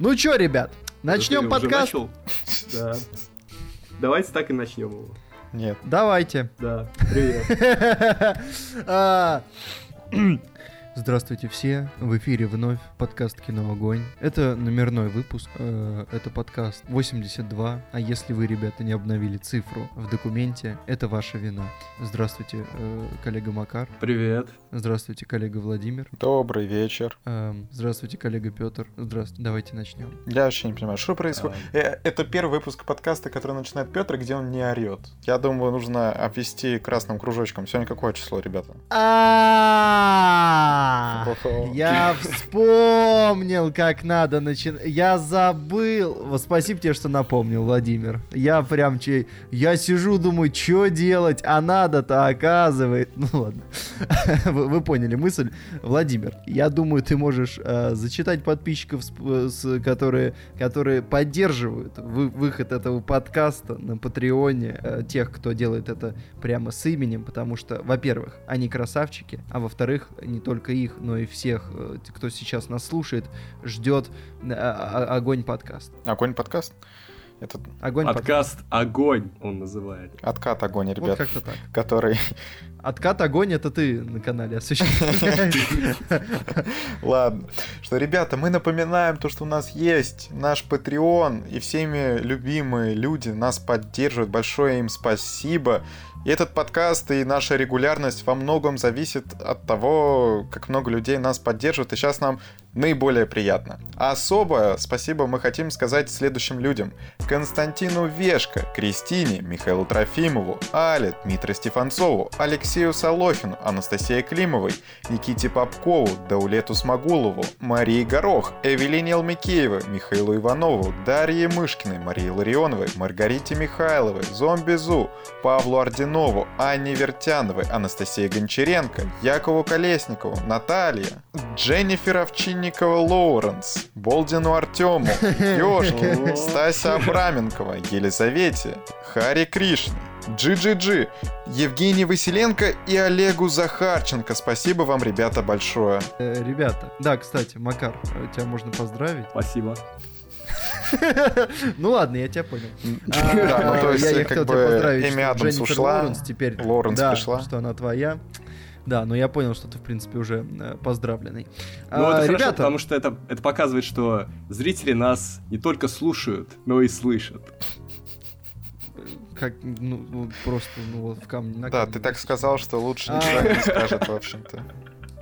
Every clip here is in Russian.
Ну чё, ребят, начнем подкаст? начал? Да. Давайте так и начнем его. Нет. Давайте. Да, привет. А, Здравствуйте все, в эфире вновь подкаст «Кино Огонь». Это номерной выпуск, э, это подкаст 82, а если вы, ребята, не обновили цифру в документе, это ваша вина. Здравствуйте, э, коллега Макар, Привет. Здравствуйте, коллега Владимир, Добрый вечер. эм, здравствуйте, коллега Петр, здравствуйте, давайте начнем. Я вообще не понимаю, что происходит. Э, Это первый выпуск подкаста, который начинает Петр, где он не орет. Я думаю, нужно обвести красным кружочком. Сегодня какое число, ребята? А. Я вспомнил, как надо начинать. Я забыл. Спасибо тебе, что напомнил, Владимир. Я прям че... Я сижу, думаю, что делать, а надо-то оказывает. Ну ладно. Вы, вы поняли мысль. Владимир, я думаю, ты можешь э, зачитать подписчиков, с- э, с- которые, которые поддерживают вы- выход этого подкаста на Патреоне, э, тех, кто делает это прямо с именем, потому что, во-первых, они красавчики, а во-вторых, не только их, но и всех, э, кто сейчас нас слушает, ждет э, огонь подкаст. Огонь подкаст? Это Огонь подкаст. Подкаст «Огонь» он называет. откат огонь, Вот ребят, как-то так. который... Откат огонь это ты на канале осуществляешь. Ладно. Что, ребята, мы напоминаем то, что у нас есть наш Patreon, и всеми любимые люди нас поддерживают. Большое им спасибо. И этот подкаст и наша регулярность во многом зависит от того, как много людей нас поддерживают, и сейчас нам наиболее приятно. А особое спасибо мы хотим сказать следующим людям. Константину Вешко, Кристине, Михаилу Трофимову, Але, Дмитрию Стефанцову, Алексею Солохину, Анастасии Климовой, Никите Попкову, Даулету Смогулову, Марии Горох, Эвелине Алмикеевой, Михаилу Иванову, Дарье Мышкиной, Марии Ларионовой, Маргарите Михайловой, Зомби Зу, Павлу Ординову, Анне Вертяновой, Анастасии Гончаренко, Якову Колесникову, Наталье, Дженнифер Овчинникова Лоуренс, Болдину Артему, Ёшке, Стася Абраменкова, Елизавете, Хари Кришне, GGG, Евгений Василенко и Олегу Захарченко. Спасибо вам, ребята, большое. Э, Ребята, да, кстати, Макар, э, тебя можно поздравить. Спасибо. Ну ладно, я тебя понял. Да, ну то А, есть, как хотел бы, тебя поздравить, Эми Адамс ушла, Лоуренс теперь, Лоуренс да, пришла. что она твоя. Да, но я понял, что ты, в принципе, уже э, поздравленный. Ну, А, это хорошо, ребята, потому что это, это показывает, что зрители нас не только слушают, но и слышат. как, ну, ну, просто, ну, вот в камне на Да, камне ты так сказал, что лучше А. ничего не скажет, в общем-то.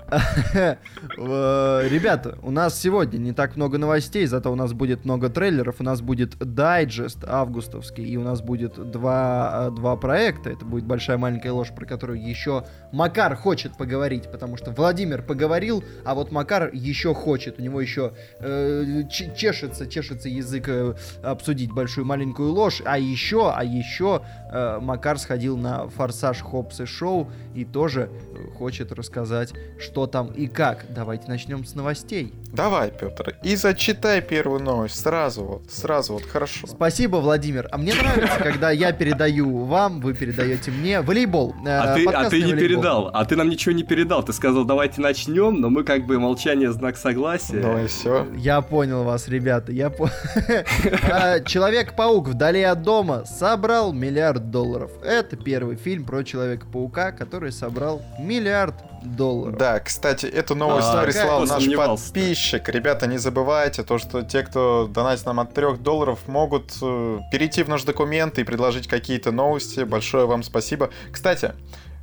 Э, Ребята, у нас сегодня не так много новостей, зато у нас будет много трейлеров, у нас будет дайджест августовский, и у нас будет два, э, два проекта. Это будет большая маленькая ложь, про которую еще Макар хочет поговорить, потому что Владимир поговорил, а вот Макар еще хочет. У него еще э, чешется, чешется язык э, обсудить большую маленькую ложь. А еще, а еще э, Макар сходил на Форсаж Хопс и Шоу и тоже э, хочет рассказать, что там и как. Давайте начнем с новостей. Давай, Петр, и зачитай первую новость. Сразу вот, сразу вот, хорошо. Спасибо, Владимир. А мне нравится, когда я передаю вам, вы передаете мне волейбол. Э, А ты, а ты не волейбол. передал, а ты нам ничего не передал. Ты сказал, давайте начнем, но мы как бы молчание знак согласия. Ну и все. Я понял вас, ребята. Я по... А, Человек-паук вдали от дома собрал миллиард долларов. Это первый фильм про Человека-паука, который собрал миллиард долларов. Да, кстати, эту новость А, прислал наш подписчик. Ребята, не забывайте, то, что те, кто донатит нам от 3 долларов, могут э, перейти в наш документ и предложить какие-то новости. Большое вам спасибо. Кстати,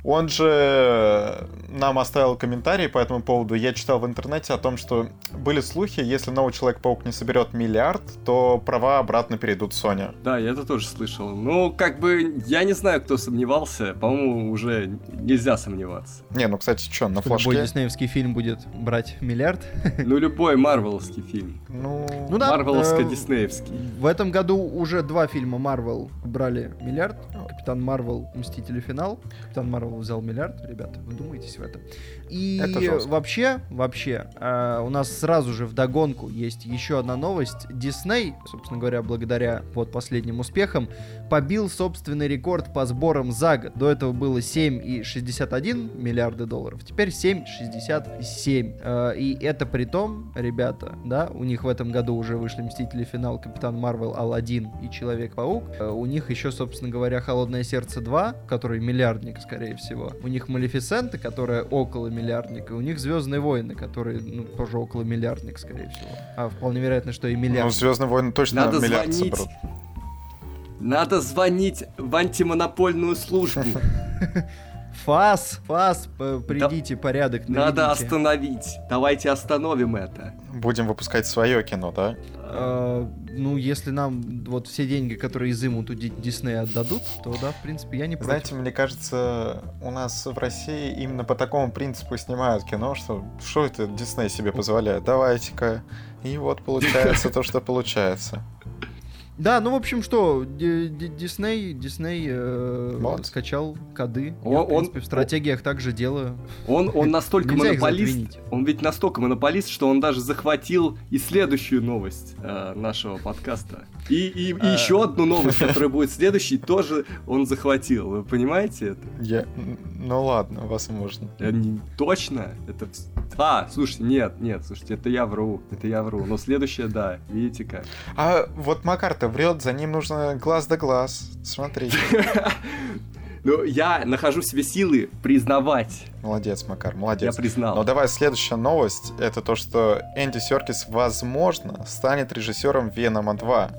он же нам оставил комментарий по этому поводу. Я читал в интернете о том, что были слухи, если новый Человек-паук не соберет миллиард, то права обратно перейдут Sony. Да, я это тоже слышал. Ну, как бы, я не знаю, кто сомневался. По-моему, уже нельзя сомневаться. Не, ну, кстати, что, на Любой флажке? диснеевский фильм будет брать миллиард. Ну, любой марвеловский фильм. Ну, Ну да, э, Марвеловско-диснеевский. В этом году уже два фильма Марвел брали миллиард. Капитан Марвел, Мстители Финал. Капитан Марвел Взял миллиард, ребята, вы думаетесь в это? И Это вообще, вообще, э, у нас сразу же в догонку есть еще одна новость. Дисней, собственно говоря, благодаря вот последним успехам, побил собственный рекорд по сборам за год. До этого было 7,61 миллиарда долларов, теперь 7,67. Э, и это при том, ребята, да, у них в этом году уже вышли Мстители финал, Капитан Марвел, Алладин и Человек-паук. Э, у них еще, собственно говоря, Холодное сердце 2, который миллиардник, скорее всего. У них Малефисента, которая около миллиардника. У них Звездные войны, которые, ну, тоже около миллиардник, скорее всего. А вполне вероятно, что и Ну, миллиард. Звездные войны точно Надо миллиард звонить. соберут. Надо звонить в антимонопольную службу. ФАС, ФАС, придите, порядок Надо наведите. остановить. Давайте остановим это. Будем выпускать свое кино, да? Э, ну, если нам вот все деньги, которые изымут у Ди- Диснея отдадут, то да, в принципе, я не против. Знаете, мне кажется, у нас в России именно по такому принципу снимают кино, что что это Дисней себе позволяет? Давайте-ка. И вот получается то, что получается. Да, ну, в общем, что, Ди- Ди- Дисней, Дисней э, Молодцы. скачал коды. Я, Он- в принципе, в стратегиях также делаю. Он, он настолько монополист, он ведь настолько монополист, что он даже захватил и следующую новость э, нашего подкаста. И, и, и А. еще одну новость, которая будет следующей, тоже он захватил. Вы понимаете это? Я... Ну ладно, возможно. Э, не- точно? Это... А, слушайте, нет, нет, слушайте, это я вру, это я вру. Но следующее, да, видите как. А вот Макар-то врет, за ним нужно глаз да глаз. Смотрите. Ну, я нахожу в себе силы признавать. Молодец, Макар, Я молодец. признал. Но давай следующая новость. Это то, что Энди Серкис, возможно, станет режиссером Венома 2.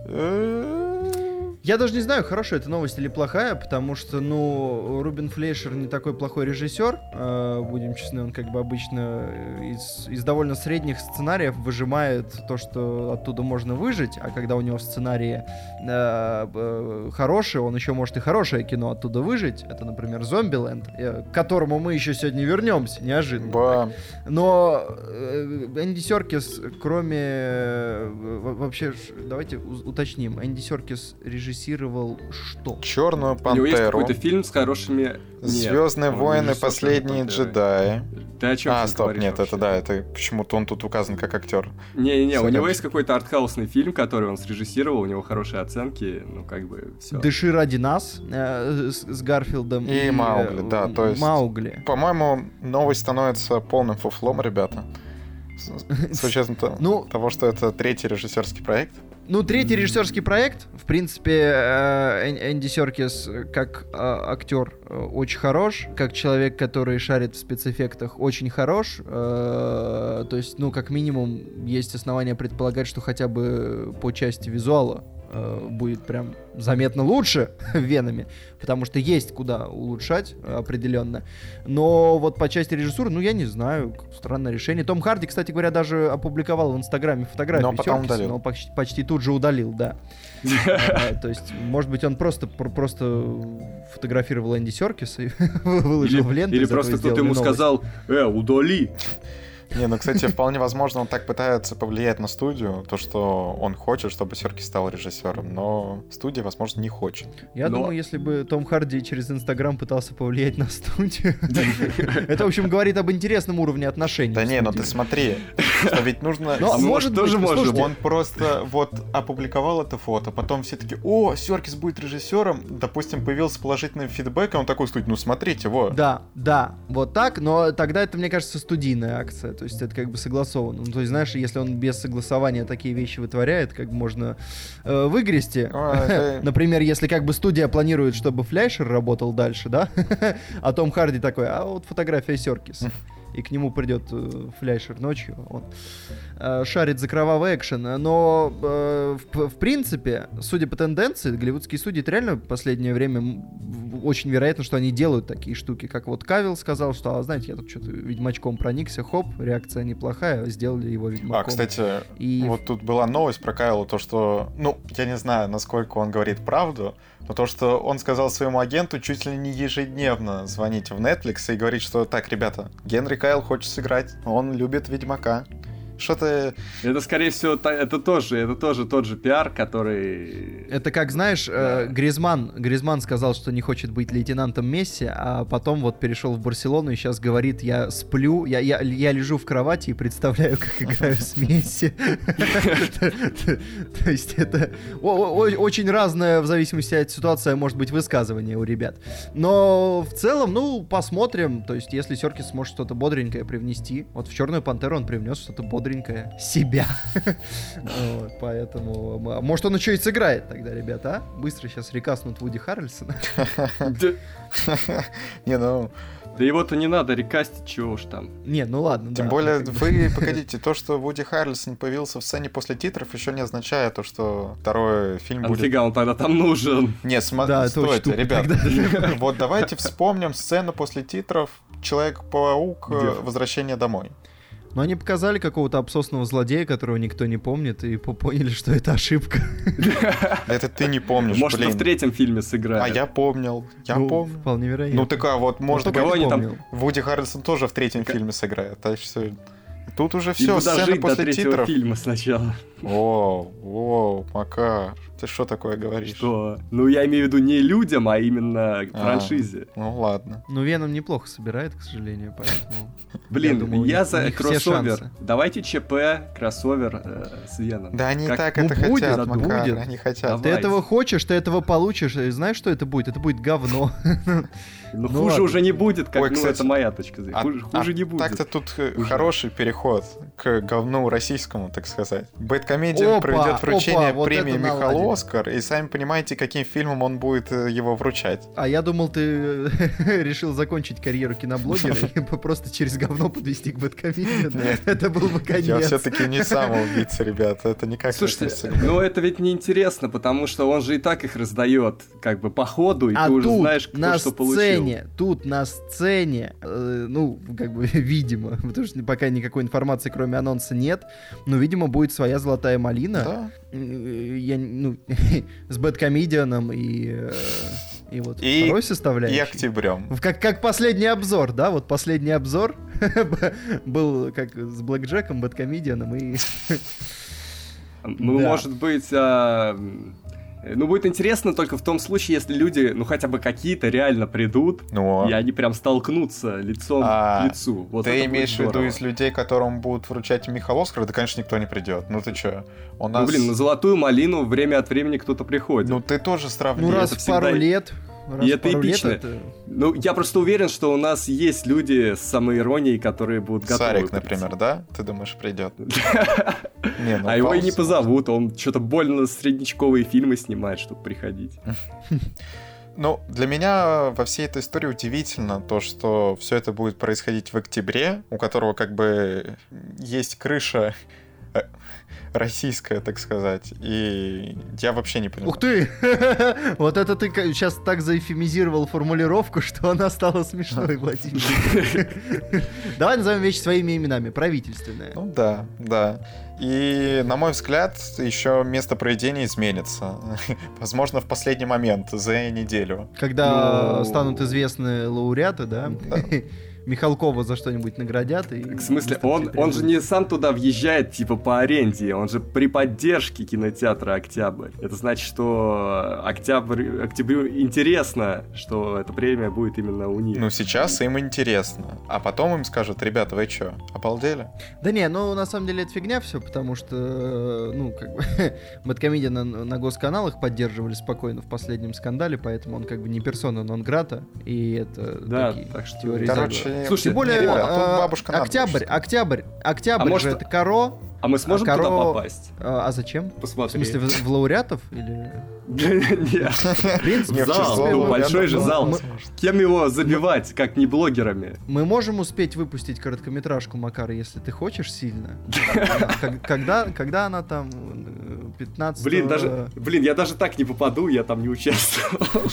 Я даже не знаю, хорошая это новость или плохая, потому что, ну, Рубин Флейшер не такой плохой режиссер, э, будем честны, он как бы обычно из, из довольно средних сценариев выжимает то, что оттуда можно выжить, а когда у него сценарии э, э, хорошие, он еще может и хорошее кино оттуда выжить. Это, например, Зомбиленд, э, к которому мы еще сегодня вернемся, неожиданно. Ба. Но э, Энди Серкис, кроме... э, во- Вообще, давайте уточним. Энди Серкис режиссировал что? Черную У него есть пантеру. какой-то фильм с хорошими... Нет, Звездные он войны, последние джедаи. Ты о чем А, стоп, говоришь нет, это вообще? да, это почему-то он тут указан как актер. Не-не-не, у него есть какой-то артхаусный фильм, который он срежиссировал, у него хорошие оценки, ну как бы все. Дыши ради нас э, с, с Гарфилдом. И Маугли, да, то есть- Маугли. По-моему, новость становится полным фуфлом, ребята. С, с учетом то- Ну- того, что это третий режиссерский проект. Ну, третий режиссерский проект. В принципе, э, Эн- Энди Серкис э, как э, актер очень хорош, как человек, который шарит в спецэффектах, очень хорош. То есть, ну, как минимум, есть основания предполагать, что хотя бы по части визуала э, будет прям заметно лучше венами, потому что есть куда улучшать э, определенно. Но вот по части режиссуры, ну я не знаю, странное решение. Том Харди, кстати говоря, даже опубликовал в Инстаграме фотографию Но потом Серкиса, удалил. но почти, почти тут же удалил, да. А, То есть, может быть, он просто пр- просто фотографировал Энди Серкиса и выложил в ленту. Или просто кто-то ему сказал, э, удали. Не, ну, кстати, вполне возможно, он так пытается повлиять на студию, то, что он хочет, чтобы Серки стал режиссером, но студия, возможно, не хочет. Я Но- думаю, если бы Том Харди через Инстаграм пытался повлиять на студию, это, в общем, говорит об интересном уровне отношений. Да не, ну ты смотри, что ведь нужно... Ну, А может, может тоже ну, может Он просто вот опубликовал это фото, потом все таки о, Серкис будет режиссером, допустим, появился положительный фидбэк, и он такой стоит, ну смотрите, вот. Да, да, вот так, но тогда это, мне кажется, студийная акция, то есть это как бы согласовано. Ну, то есть, знаешь, если он без согласования такие вещи вытворяет, как можно э, выгрести. Это- Например, если как бы студия планирует, чтобы Фляйшер работал дальше, да, а Том Харди такой, а вот фотография Серкис. И к нему придет э, Фляйшер ночью, он э, шарит за кровавый экшен. Но, э, в, в принципе, судя по тенденции, голливудские судьи это реально в последнее время очень вероятно, что они делают такие штуки. Как вот Кавилл сказал, что, а, знаете, я тут что-то Ведьмачком проникся, хоп, реакция неплохая, сделали его Ведьмаком. А, кстати, И вот тут была новость про Кайла, то что, ну, я не знаю, насколько он говорит правду, но то, что он сказал своему агенту чуть ли не ежедневно звонить в Netflix и говорить, что так, ребята, Генри Кайл хочет сыграть, он любит Ведьмака. Что-то... Это, скорее всего, та- это тоже, это тоже тот же пиар, который... Это как, знаешь, э, Да. Гризман, Гризман сказал, что не хочет быть лейтенантом Месси, а потом вот перешел в Барселону и сейчас говорит, я сплю, я, я, я лежу в кровати и представляю, как играю с Месси. То есть это очень разное в зависимости от ситуации может быть высказывание у ребят. Но в целом, ну, посмотрим. То есть если Серкис сможет что-то бодренькое привнести, вот в Черную Пантеру он привнес что-то бодренькое. Себя. Вот, Поэтому, м- может, он еще и сыграет тогда, ребята, а? Быстро сейчас рекаснут Вуди Харрельсона. Не, ну... да его-то не надо рекастить, чего уж там. Не, ну ладно, Тем да, более, вы, погодите, то, что Вуди Харрельсон появился в сцене после титров, еще не означает то, что второй фильм А будет... нафига он тогда там нужен? Не, Да, очень стойте, ребят. Вот давайте вспомним сцену после титров Человек-паук. Возвращение домой. Но они показали какого-то обсосного злодея, которого никто не помнит, и по- поняли, что это ошибка. Это ты не помнишь, Может, в третьем фильме сыграет. А я помнил. Я Ну, помню. Вполне вероятно. Ну так а вот может только кого не они там- помнил. Вуди Харрельсон тоже в третьем фильме сыграет. Так что тут уже все, сцена после титров. фильма сначала. О, о, Макар, ты что такое говоришь? Что? Ну, я имею в виду не людям, а именно А. франшизе. Ну ладно. Ну, Веном неплохо собирает, к сожалению, поэтому... Блин, Я за кроссовер. Давайте ЧП, кроссовер э, с Веном. Да они так это хотят, Макар, они хотят. Ты этого хочешь, ты этого получишь. И знаешь, что это будет? Это будет говно. Ну, Ну хуже уже не будет, как ну, это моя точка зрения. А- Хуже, а хуже не будет. Так-то тут хороший переход к говну российскому, так сказать. Бэткомедиан проведет вручение премии наладили. Оскар, и сами понимаете, каким фильмом он будет э, его вручать. А я думал, ты решил закончить карьеру киноблогера и просто через говно подвести к бэткомедиану. Нет. Это был бы Я конец. все-таки не самоубийца, ребята, это никак не Слушайте, относится к- ну это ведь неинтересно, потому что он же и так их раздает, как бы по ходу, и А ты уже знаешь, кто на что получил. сцене, тут на сцене, э, ну, как бы, видимо, потому что пока никакой информации, кроме анонса, нет, но, видимо, будет своя золотая малина. Да. Э, Я, ну, с Бэткомедианом и, э, и вот И- второй И составляющей. октябрем. В- Как, как последний обзор, да? Вот последний обзор был как с Блэк Джеком, Бэткомедианом и... Ну, Да. может быть, а, ну, будет интересно только в том случае, если люди, ну, хотя бы какие-то реально придут, Ну, и они прям столкнутся лицом А, к лицу. Вот ты имеешь в виду из людей, которым будут вручать Михаил Оскар? Да, конечно, никто не придет. Ну ты чё? У нас... Ну, блин, на золотую малину время от времени кто-то приходит. Ну ты тоже Ну, сравни. раз это в пару всегда- лет... Раз И это пару лет эпично. это- Ну, я просто уверен, что у нас есть люди с самоиронией, которые будут готовы. Сарик, прийти. например, да? Ты думаешь, придет? Не, ну, А его и не позовут, он что-то больно среднячковые фильмы снимает, чтобы приходить. Ну, для меня во всей этой истории удивительно то, что все это будет происходить в октябре, у которого как бы есть крыша российская, так сказать. И я вообще не понимаю. Ух ты! Вот это ты сейчас так заэфемизировал формулировку, что она стала смешной, Владимир. Давай назовем вещи своими именами. Правительственная. Ну да, да. И, на мой взгляд, еще место проведения изменится. Возможно, в последний момент, за неделю. Когда Ну- станут известны лауреаты, да? Да. Михалкова за что-нибудь наградят. И... В смысле, он, он же не сам туда въезжает, типа, по аренде, он же при поддержке кинотеатра «Октябрь». Это значит, что октябрь, октябрю интересно, что эта премия будет именно у них. Ну, сейчас им интересно. А потом им скажут, ребята, вы что, обалдели? Да не, ну на самом деле это фигня все, потому что, э, ну, как бы, Бэткомедиан на, на госканалах поддерживали спокойно в последнем скандале, поэтому он как бы не персона нон-грата, и это Да, такие так что- теории Короче, заговора. Слушайте, Тем более, ребят, а тут э, бабушка надо октябрь, октябрь, октябрь А же может- это коро, А мы сможем а туда коро- попасть? а, а зачем? В Посмотри. смысле, в, в лауреатов? Или... Нет. В принципе, Не, в Зал, ну, большой же ну, зал. Кем его забивать, как не блогерами? Мы можем успеть выпустить короткометражку, Макар, если ты хочешь сильно. Когда, когда она там э, 15 Блин, даже, блин, я даже так не попаду, я там не участвовал.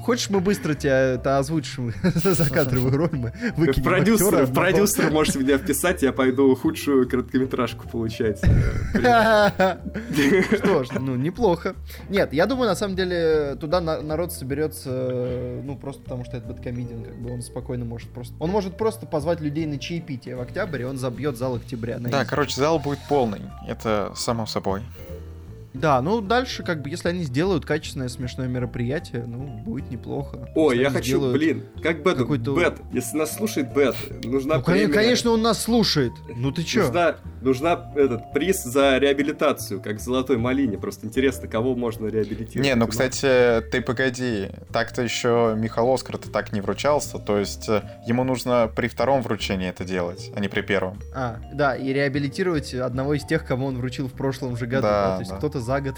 Хочешь, мы быстро тебя это озвучим за кадровую роль, мы выкинем Продюсер, актера в продюсер можете меня вписать, я пойду худшую короткометражку получать. Что ж, ну, неплохо. Нет, я думаю, на самом деле, туда на- народ соберется, ну, просто потому что это бэткомедиан, как бы он спокойно может просто... Он может просто позвать людей на чаепитие в октябре, он забьет зал октября. Да, короче, зал будет полный. Это само собой. Да, ну дальше, как бы, если они сделают качественное смешное мероприятие, ну, будет неплохо. Ой, Если я хочу, блин, как Бет, какой-то- Бет, если нас слушает Бет, нужна Ну, премия. конечно, он нас слушает. Ну ты чё? Нужна, нужна этот приз за реабилитацию, как в «Золотой малине». Просто интересно, кого можно реабилитировать. Не, ну, кстати, ты погоди. Так-то еще Михаил Оскар-то так не вручался. То есть э, ему нужно при втором вручении это делать, а не при первом. А, да, и реабилитировать одного из тех, кого он вручил в прошлом же году. Да, да, То есть да. кто-то за год.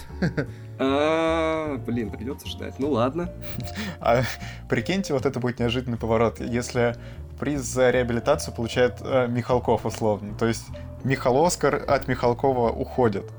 А, блин, придется ждать. Ну ладно. А прикиньте, вот это будет неожиданный поворот. Если приз за реабилитацию получает э, Михалков условно. То есть Михаил Оскар от Михалкова уходит.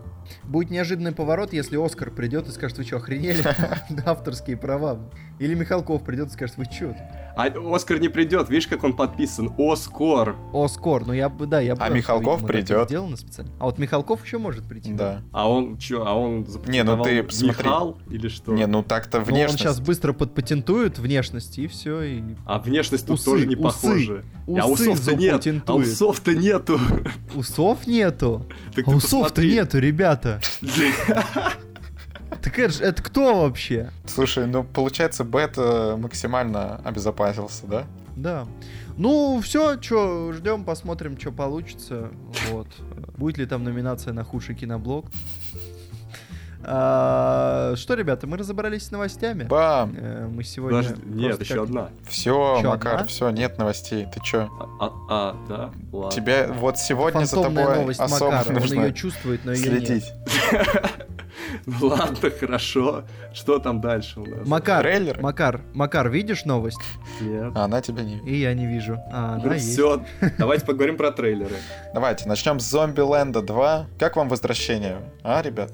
Будет неожиданный поворот, если Оскар придет и скажет, вы что, охренели? Авторские права. Или Михалков придет и скажет, вы чё? А Оскар не придет, видишь, как он подписан? Оскар. Оскар, ну я бы, да, я бы... А рад, Михалков придет. Сделано специально. А вот Михалков еще может прийти. Да. А он что, а он Не, ну ты посмотри. Михал или что? Не, ну так-то Но он внешность. сейчас быстро подпатентует внешность, и все, и... А внешность тут Усы, тоже не усы. похожа. а Усы усов-то нет. А усов-то нету. Усов нету. Так А усов-то нету, ребята. Так это, это кто вообще? Слушай, ну получается, Бет э, максимально обезопасился, да? Да. Ну, все, что, ждем, посмотрим, что получится. Вот. Будет ли там номинация на худший киноблог? А, что, ребята, мы разобрались с новостями. Бам! Э, Мы сегодня... Подожди, нет, еще как- одна. Все, Чё, Макар, одна? все, нет новостей. Ты чё? А, а, а, да, ладно. Тебя вот сегодня за Фантомная тобой новость особо Макара. Он нужно ее чувствует, но ее следить. Ну ладно, хорошо. Что там дальше у нас? Макар, Трейлер? Макар, Макар, видишь новость? Нет. А она тебя не... И я не вижу. А, Ну все, давайте поговорим про трейлеры. Давайте, начнем с Зомби-Ленда 2. Как вам возвращение? А, ребят?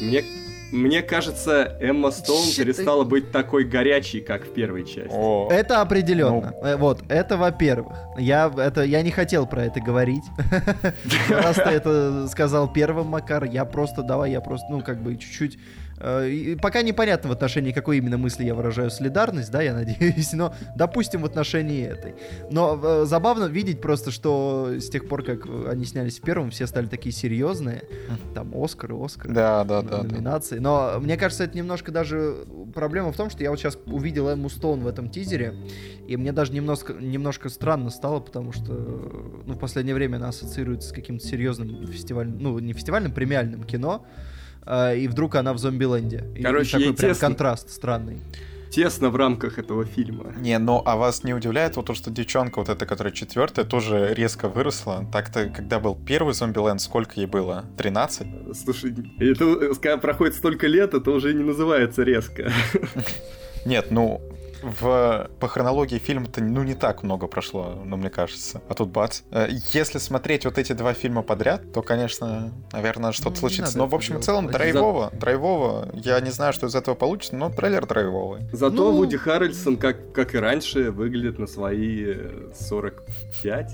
Мне, мне кажется, Эмма Стоун Щит, перестала быть такой горячей, как в первой части. О, Это определенно. Ну. Э, Вот, это во-первых. Я, это, я не хотел про это говорить. Раз ты это сказал первым, Макар, я просто, давай, я просто, ну, как бы, чуть-чуть... э, и Пока непонятно в отношении какой именно мысли я выражаю солидарность, да, я надеюсь, но допустим в отношении этой. Но э, забавно видеть просто, что с тех пор, как они снялись в первом, все стали такие серьезные. Там Оскары, Оскары да, да, да. да. номинации. Но мне кажется, это немножко даже проблема в том, что я вот сейчас увидел Эмму Стоун в этом тизере, и мне даже немножко, немножко странно стало, потому что ну, в последнее время она ассоциируется с каким-то серьезным фестивальным, ну, не фестивальным, премиальным кино, и вдруг она в Зомбиленде. И- и Короче, такой прям тесно. контраст странный. Тесно в рамках этого фильма. Не, ну а вас не удивляет вот то, что девчонка вот эта, которая четвертая, тоже резко выросла? Так-то, когда был первый Зомбиленд, сколько ей было? 13? Слушай, это, когда проходит столько лет, это уже не называется резко. Нет, ну, в, по хронологии фильма-то ну не так много прошло, ну мне кажется. А тут бац. Э, Если смотреть вот эти два фильма подряд, то, конечно, наверное, что-то Ну, случится. Но, в общем и целом, драйвово, драйвово. Я не знаю, что из этого получится, но трейлер драйвовый. Зато Ну- Вуди Харрельсон, как, как и раньше, выглядит на свои э, 45.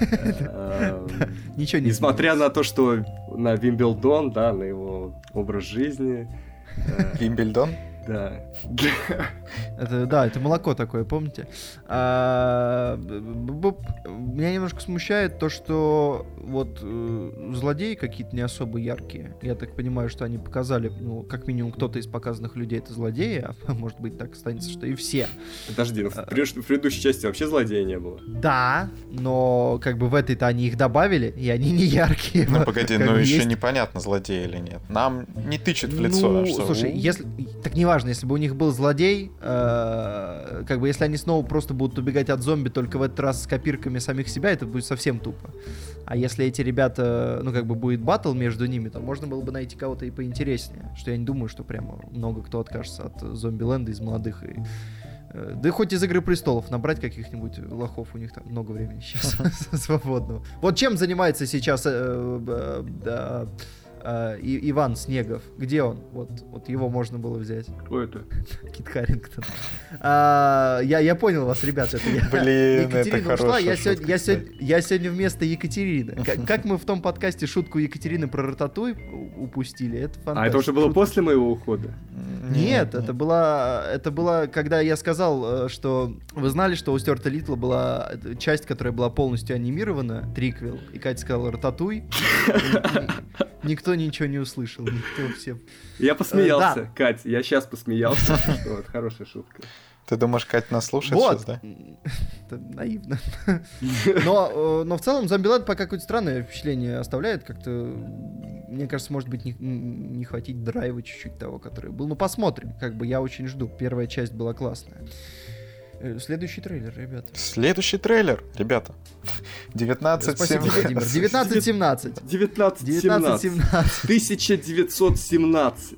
Эм, Ничего не Несмотря на то, что на Вимблдон, да, на его образ жизни. э, Вимбельдон? Да. Это, да, это молоко такое, помните? А, меня немножко смущает то, что вот э, злодеи какие-то не особо яркие. Я так понимаю, что они показали, ну, как минимум кто-то из показанных людей это злодеи, а может быть так останется, что и все. Подожди, ну в, пред- в предыдущей части вообще злодея не было. Да, но как бы в этой-то они их добавили, и они не яркие. Ну погоди, ну еще есть- непонятно, злодей или нет. Нам не тычет в лицо. Ну, что, слушай, «У, если... Так неважно, если бы у них был злодей, э, как бы если они снова просто будут убегать от зомби, только в этот раз с копирками самих себя, это будет совсем тупо. А если эти ребята, ну как бы будет батл между ними, то можно было бы найти кого-то и поинтереснее. Что я не думаю, что прямо много кто откажется от зомби-ленда из молодых и э, да хоть из Игры Престолов набрать каких-нибудь лохов, у них там много времени сейчас свободного. Вот чем занимается сейчас э, э, и, Иван Снегов. Где он? Вот, вот его можно было взять. Кто это? Кит Харингтон. А, я, я понял вас, ребят. Это я. Блин, Екатерина это ушла. Я, сегодня, я, сегодня, я сегодня вместо Екатерины. Как, как мы в том подкасте шутку Екатерины про Рататуй упустили, это фантастика. А это уже было после моего ухода? Нет, это было, это было, когда я сказал, э, что вы знали, что у Стюарта Литла была часть, которая была полностью анимирована, триквел, и Катя сказала «Рататуй». Никто ничего не услышал, никто все... Я посмеялся, э, Кать, я сейчас посмеялся. Вот, хорошая шутка. Ты думаешь, Катя нас слушает вот. сейчас, да? Это наивно. но, э, но в целом Зомбиланд пока какое-то странное впечатление оставляет. Как-то, мне кажется, может быть, не, не хватить драйва чуть-чуть того, который был. Ну, посмотрим. Как бы я очень жду. Первая часть была классная. Э, следующий трейлер, ребята. Следующий трейлер, ребята. 19 Спасибо, Владимир. 1917. 1917. 1917. 1917.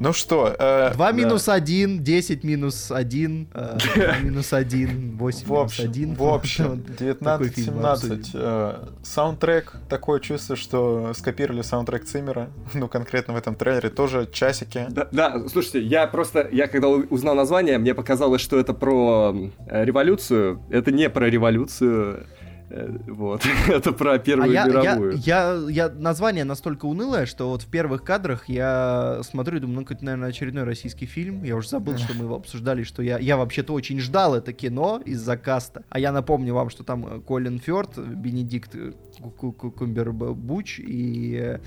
Ну что? Э, 2 да. минус 1, 10 минус 1, э, 2 минус 1, 8 в общем, минус 1. В общем, 19-17. Э, саундтрек, такое чувство, что скопировали саундтрек Циммера, ну, конкретно в этом трейлере, тоже часики. Да, да, слушайте, я просто, я когда узнал название, мне показалось, что это про э, революцию. Это не про революцию. Э, вот. Это про Первую а мировую. Я, я, я, название настолько унылое, что вот в первых кадрах я смотрю и думаю, ну, это, наверное, очередной российский фильм. Я уже забыл, что мы его обсуждали, что я, я вообще-то очень ждал это кино из-за каста. А я напомню вам, что там э, Колин Фёрд, Бенедикт Кумбербуч и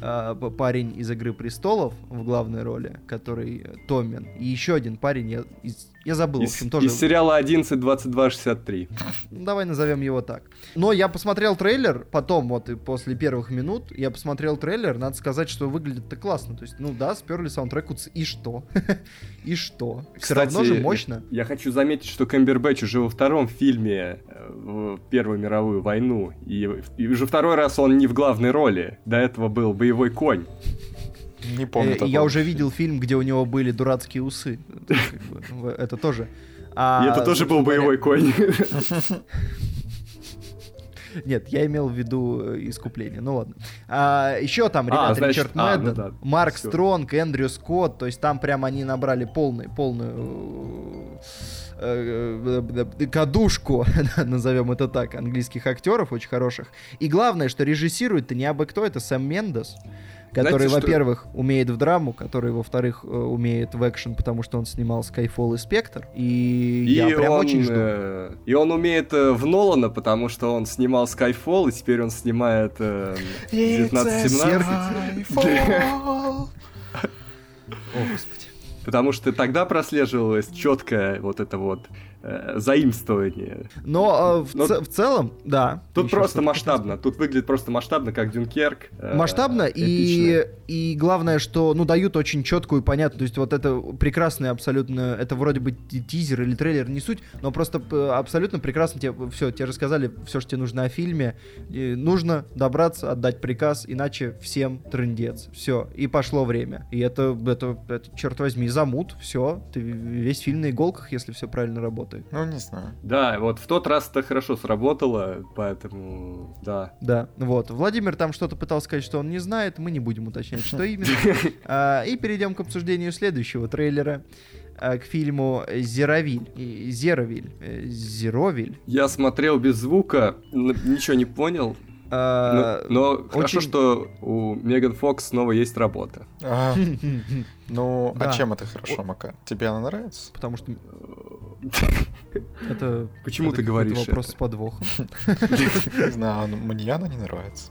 э, парень из «Игры престолов» в главной роли, который Томин. И еще один парень, я из я забыл, из, в общем, тоже. Из сериала 11.22.63. Ну, давай назовем его так. Но я посмотрел трейлер, потом, вот и после первых минут, я посмотрел трейлер, надо сказать, что выглядит-то классно. То есть, ну да, сперли саундтрек, и что? и что? Все равно же мощно. Я хочу заметить, что Кэмбербэтч уже во втором фильме э, в Первую мировую войну, и, и уже второй раз он не в главной роли. До этого был боевой конь. Не помню. Э, я уже видел фильм, где у него были дурацкие усы. Это тоже. А, и это тоже был боевой конь. Нет, я имел в виду э, искупление. Ну ладно. А, еще там, ребята, а, значит, Ричард а, Мэдден, ну да, Марк все. Стронг, Эндрю Скотт. То есть там прям они набрали полный, полную э, кадушку, назовем это так, английских актеров очень хороших. И главное, что режиссирует-то не абы кто, это Сэм Мендес который, во-первых, что... умеет в драму, который, во-вторых, э, умеет в экшен, потому что он снимал Skyfall и Spectre. И, и я прям он, очень жду. Э, и он умеет э, в Нолана, потому что он снимал Skyfall, и теперь он снимает э, 1917. О, Господи. Потому что тогда прослеживалось четкое вот это вот э, заимствование. Но, э, в, Но в целом, да. Тут просто масштабно. Тут выглядит просто масштабно, как Дюнкерк. Э, масштабно и, и главное, что ну дают очень четкую и понятную. То есть вот это прекрасное абсолютно, это вроде бы тизер или трейлер, не суть, но просто абсолютно прекрасно тебе все, тебе рассказали все, что тебе нужно о фильме. И нужно добраться, отдать приказ, иначе всем трендец. Все, и пошло время. И это, это, это черт возьми, замут, все. Ты весь фильм на иголках, если все правильно работает работает. Ну, не знаю. Да, вот в тот раз это хорошо сработало, поэтому да. Да, вот. Владимир там что-то пытался сказать, что он не знает, мы не будем уточнять, что именно. А, и перейдем к обсуждению следующего трейлера а, к фильму Зеровиль. Зеровиль. Э, Зеровиль. Я смотрел без звука, ничего не понял. А, но, но очень... хорошо, что у Меган Фокс снова есть работа. А, ну, а чем это хорошо, Мака? Тебе она нравится? Потому что это Почему ты говоришь вопрос с подвохом. Не знаю, мне она не нравится.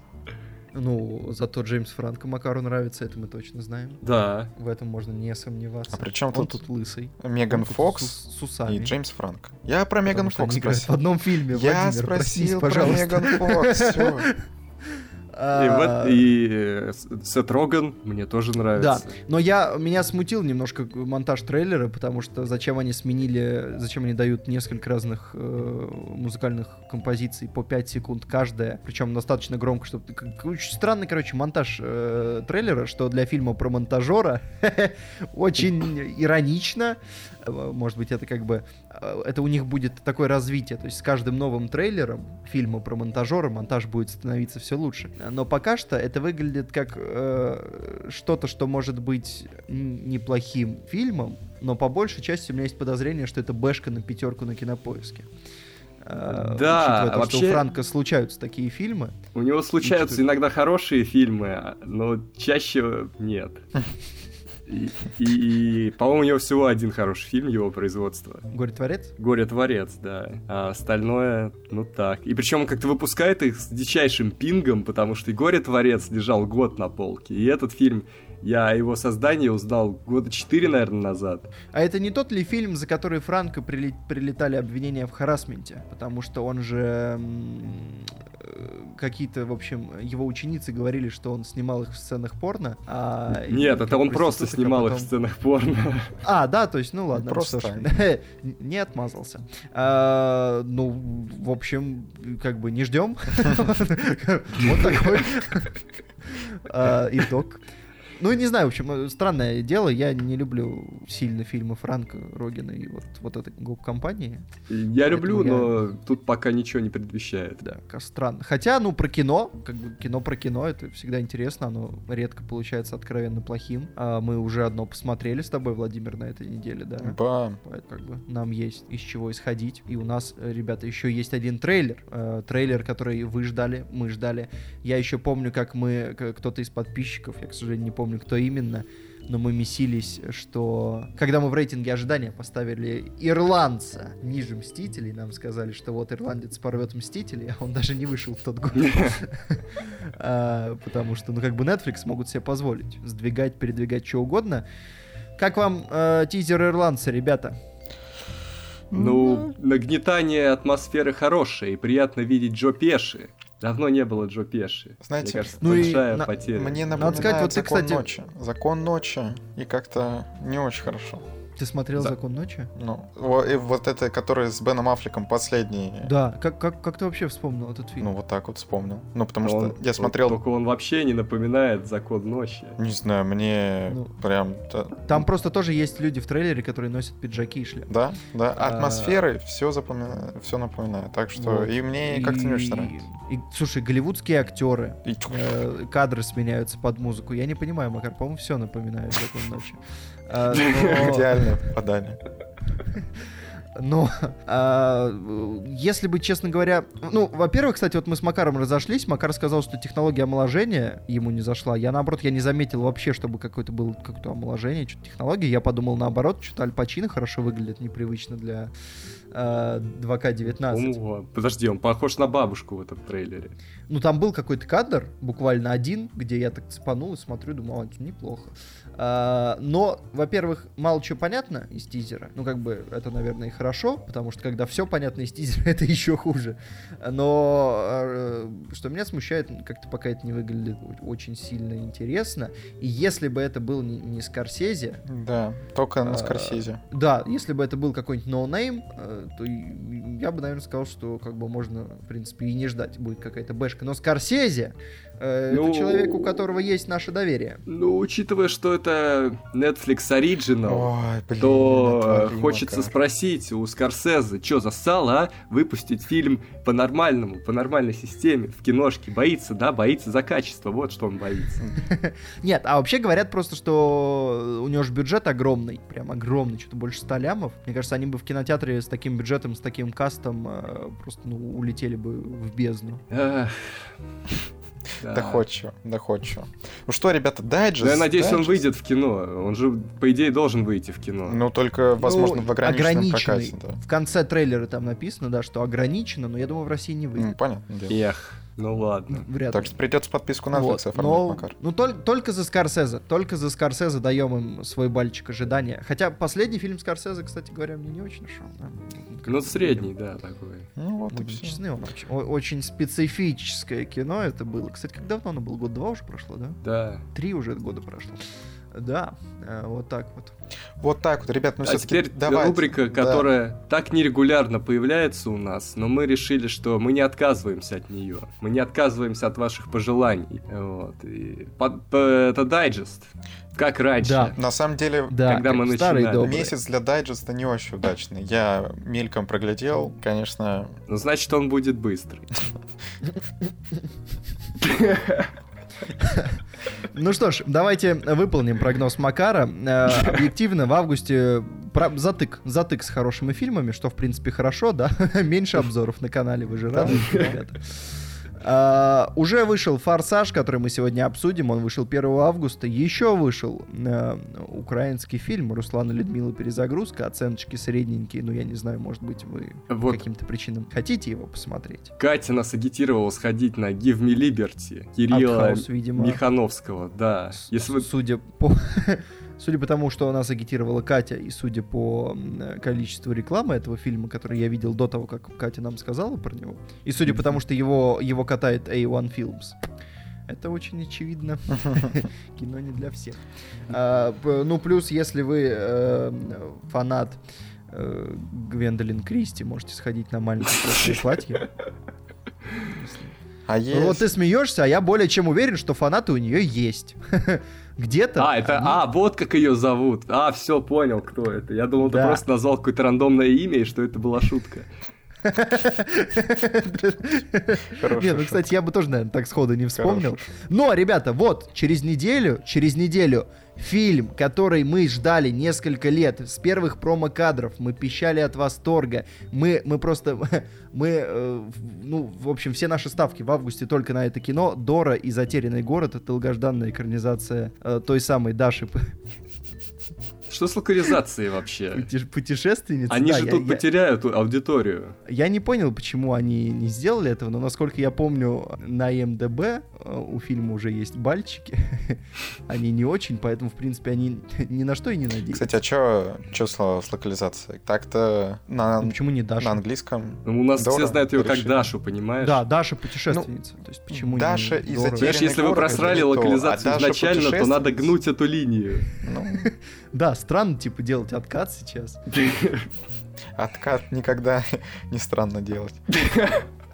Ну, зато Джеймс Франко Макару нравится, это мы точно знаем. Да. В этом можно не сомневаться. А при чем тут, тут лысый? Меган Фокс с, с усами. и Джеймс Франко. Я про Меган Фокс спросил. В одном фильме, Я спросил про Меган Фокс, И, вот, и э, Сет Роган мне тоже нравится. Да, но я, меня смутил немножко монтаж трейлера, потому что зачем они сменили, зачем они дают несколько разных э, музыкальных композиций по 5 секунд каждая, причем достаточно громко, чтобы... Очень странный, короче, монтаж э, трейлера, что для фильма про монтажера очень иронично, может быть, это как бы, э, это у них будет такое развитие, то есть с каждым новым трейлером фильма про монтажера монтаж будет становиться все лучше. Но пока что это выглядит как э, что-то, что может быть неплохим фильмом, но по большей части у меня есть подозрение, что это бэшка на пятерку на кинопоиске. Э, да, то, вообще... что у Франка случаются такие фильмы. У него случаются иногда хорошие фильмы, но чаще нет. И, и, и по-моему, у него всего один хороший фильм его производства. Горе-творец? Горе-творец, да. А остальное, ну так. И причем он как-то выпускает их с дичайшим пингом, потому что и Горе-творец лежал год на полке. И этот фильм я о его создании узнал года четыре, наверное, назад. А это не тот ли фильм, за который Франко прили... прилетали обвинения в харасменте? Потому что он же э, какие-то, в общем, его ученицы говорили, что он снимал их в сценах порно. А Нет, это он просто снимал потом... их в сценах порно. А, да, то есть, ну ладно, просто не отмазался. А, ну, в общем, как бы не ждем. Вот такой а, итог. Ну, не знаю, в общем, э, странное дело. Я не люблю сильно фильмы Франка Рогина и вот, вот этой гоп-компании. Я люблю, я... но тут пока ничего не предвещает. Да, как странно. Хотя, ну, про кино, как бы кино про кино, это всегда интересно, оно редко получается откровенно плохим. А мы уже одно посмотрели с тобой, Владимир, на этой неделе, да? Да. Как бы нам есть из чего исходить. И у нас, э, ребята, еще есть один трейлер. Э, трейлер, который вы ждали, мы ждали. Я еще помню, как мы, кто-то из подписчиков, я, к сожалению, не помню, помню, кто именно, но мы месились, что... Когда мы в рейтинге ожидания поставили ирландца ниже Мстителей, нам сказали, что вот ирландец порвет Мстителей, а он даже не вышел в тот год. А, потому что, ну, как бы Netflix могут себе позволить сдвигать, передвигать что угодно. Как вам э, тизер ирландца, ребята? Ну, нагнетание атмосферы хорошее, и приятно видеть Джо Пеши. Давно не было Джо Пеши. Знаете, мне кажется, ну большая и потеря. Мне напоминает Надо сказать, вот закон ты, кстати... ночи. Закон ночи, и как-то не очень хорошо. Ты смотрел да. «Закон ночи»? Ну, и вот это, который с Беном Аффлеком последний. Да, как, как, как ты вообще вспомнил этот фильм? Ну, вот так вот вспомнил. Ну, потому он, что я смотрел... Только он вообще не напоминает «Закон ночи». Не знаю, мне ну, прям... Там просто тоже есть люди в трейлере, которые носят пиджаки и шляпы. Да, да. А, Атмосферы а... все запоминаю, все напоминает. Так что вот. и мне как-то не очень нравится. И, слушай, голливудские актеры, и... э, кадры сменяются под музыку. Я не понимаю, Макар, по-моему, все напоминает «Закон ночи». А, Идеальное попадание. Но а, если бы, честно говоря, ну, во-первых, кстати, вот мы с Макаром разошлись, Макар сказал, что технология омоложения ему не зашла. Я, наоборот, я не заметил вообще, чтобы какое-то было какое-то омоложение, что-то технологии. Я подумал, наоборот, что-то Аль Пачино хорошо выглядит, непривычно для 2К19. Э, подожди, он похож на бабушку в этом трейлере. Ну, там был какой-то кадр, буквально один, где я так цепанул и смотрю, думаю, а, неплохо. А, но, во-первых, мало чего понятно из тизера. Ну, как бы, это, наверное, и хорошо, потому что когда все понятно из тизера, это еще хуже. Но э, что меня смущает, как-то пока это не выглядит очень сильно интересно. И если бы это был не, не Скорсезе... Да, только на а, Скорсезе. Да, если бы это был какой-нибудь no-name, но то я бы, наверное, сказал, что как бы можно, в принципе, и не ждать, будет какая-то бэшка. Но Скорсезе, э, ну, это человек, у которого есть наше доверие. Ну, учитывая, что это Netflix Original, Ой, блин, то хочется как. спросить у Скорсезе, что зассал, а? Выпустить фильм по-нормальному, по нормальной системе, в киношке. Боится, да? Боится за качество, вот что он боится. Нет, а вообще говорят просто, что у него же бюджет огромный, прям огромный, что-то больше 100 лямов. Мне кажется, они бы в кинотеатре с таким бюджетом, с таким кастом э, просто ну, улетели бы в бездну. Да. Доходчиво, доходчиво. Ну что, ребята, дайджест? Ну, я надеюсь, дайджест. он выйдет в кино. Он же, по идее, должен выйти в кино. Ну, только, возможно, ну, в ограниченном прокате. Да. В конце трейлера там написано, да, что ограничено, но я думаю, в России не выйдет. Ну, понятно. Эх. Ну ладно. Вряд Так ли. что придется подписку на Netflix Вот, оформлять, но- Макар. ну тол- только за Скорсезе, только за Скорсезе даем им свой бальчик ожидания. Хотя последний фильм Скорсезе, кстати говоря, мне не очень шел. да. Ну, средний, да, такой. Ну вот и Будем всё. честны, он очень, о- очень специфическое кино это было. Кстати, как давно оно было? Год два уже прошло, да? Да. Три уже года прошло. Да, э, вот так вот. Вот так вот, ребят, ну а все-таки теперь давайте. рубрика, Да. которая так нерегулярно появляется у нас, но мы решили, что мы не отказываемся от нее. Мы не отказываемся от ваших пожеланий. Вот. И под- по- это дайджест. Как раньше. Да. На самом деле, Да, Когда как мы старые начинали. месяц для дайджеста не очень удачный. Я мельком проглядел, конечно, Ну, значит, он будет быстрый. Ну что ж, давайте выполним прогноз Макара. Э, Объективно, в августе затык, затык с хорошими фильмами, что в принципе хорошо, да? Меньше обзоров на канале, вы же рады, ребята. А, уже вышел «Форсаж», который мы сегодня обсудим. Он вышел 1 августа. Еще вышел э, украинский фильм Руслана Людмила «Перезагрузка». Оценочки средненькие. Ну, я не знаю, может быть, вы по Вот каким-то причинам хотите его посмотреть. Катя нас агитировала сходить на Give Me Liberty Кирилла Артхаус, видимо. Михановского, да. С- Если вы... Судя по... Судя по тому, что нас агитировала Катя, и судя по количеству рекламы этого фильма, который я видел до того, как Катя нам сказала про него, и судя по тому, что его, его катает A1 Films, это очень очевидно. Кино не для всех. А, ну, плюс, если вы э, фанат э, Гвендолин Кристи, можете сходить на маленькое красное платье. а Ну, есть... Вот ты смеешься, а я более чем уверен, что фанаты у нее есть. Где-то. А, это, они- а, вот как ее зовут. А, все, понял, кто это. Я думал, Да. ты просто назвал какое-то рандомное имя, и что это была шутка. Хорошая Не, ну, кстати, я бы тоже, наверное, так сходу не вспомнил. Но, ребята, вот, через неделю, через неделю фильм, который мы ждали несколько лет, с первых промо-кадров, мы пищали от восторга, мы, мы просто, мы, э, ну, в общем, все наши ставки в августе только на это кино. Дора и Затерянный город — это долгожданная экранизация э, той самой Даши Что с локализацией вообще? путешественницы. Они Да, же я- тут я- потеряют аудиторию. Я не понял, почему они не сделали этого, но насколько я помню, на МДБ э, у фильма уже есть бальчики. они не очень, поэтому, в принципе, они ни на что и не надеются. Кстати, а чё, чё с, с локализацией? Так-то на, Ну, почему не Даша? на английском... Ну, у нас Дора все знают ее как решили. Дашу, понимаешь? Да, Даша путешественница. То есть почему Даша не и Дора? Затерянный Понимаешь, если вы просрали то, локализацию а изначально, то надо гнуть эту линию. Ну, Да, странно, типа, делать откат сейчас. откат никогда не странно делать.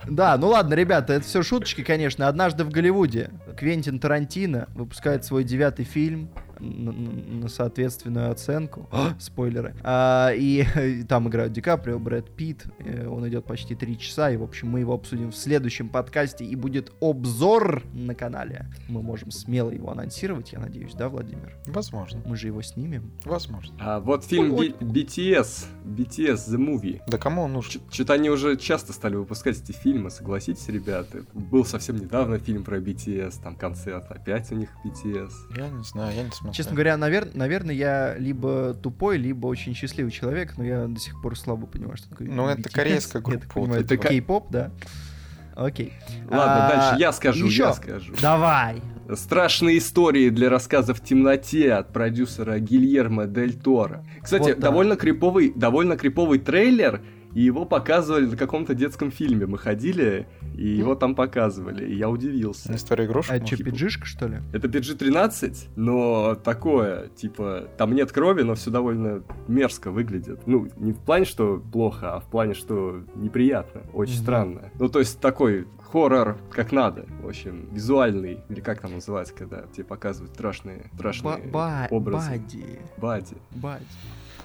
Да, ну ладно, ребята, это все шуточки, конечно. Однажды в Голливуде Квентин Тарантино выпускает свой девятый фильм на, на- соответственную оценку. А, спойлеры. А, и, там играют Ди Каприо, Брэд Питт. Э, он идет почти три часа. И, в общем, мы его обсудим в следующем подкасте. И будет обзор на канале. Мы можем смело его анонсировать, я надеюсь, да, Владимир? Возможно, Мы же его снимем. возможно. А вот фильм Ой, BTS, BTS The Movie. Да кому он нужен? Что-то они уже часто стали выпускать эти фильмы, согласитесь, ребята. Был совсем недавно фильм про BTS, там концерт, опять у них BTS. Я не знаю, я не смотрел. Честно говоря, навер- наверное, я либо тупой, либо очень счастливый человек, но я до сих пор слабо понимаю, что такое Ну, это корейская Я так группа, понимаю, вот это кей-поп, да? Окей. Ладно, А, дальше я скажу, еще. я скажу. Давай. Страшные истории для рассказа в темноте от продюсера Гильермо Дель Торо. Кстати, Вот довольно криповый, довольно криповый трейлер, и его показывали на каком-то детском фильме. Мы ходили, и его там показывали, и я удивился. История игрушек? А что, пиджишка, что ли? Это PG-13, но такое, типа, там нет крови, но все довольно мерзко выглядит. Ну, не в плане, что плохо, а в плане, что неприятно, очень странно. Ну, то есть такой хоррор как надо, в общем, визуальный, или как там называется, когда тебе показывают страшные, страшные ба- образы. Бади. Бади. Бади.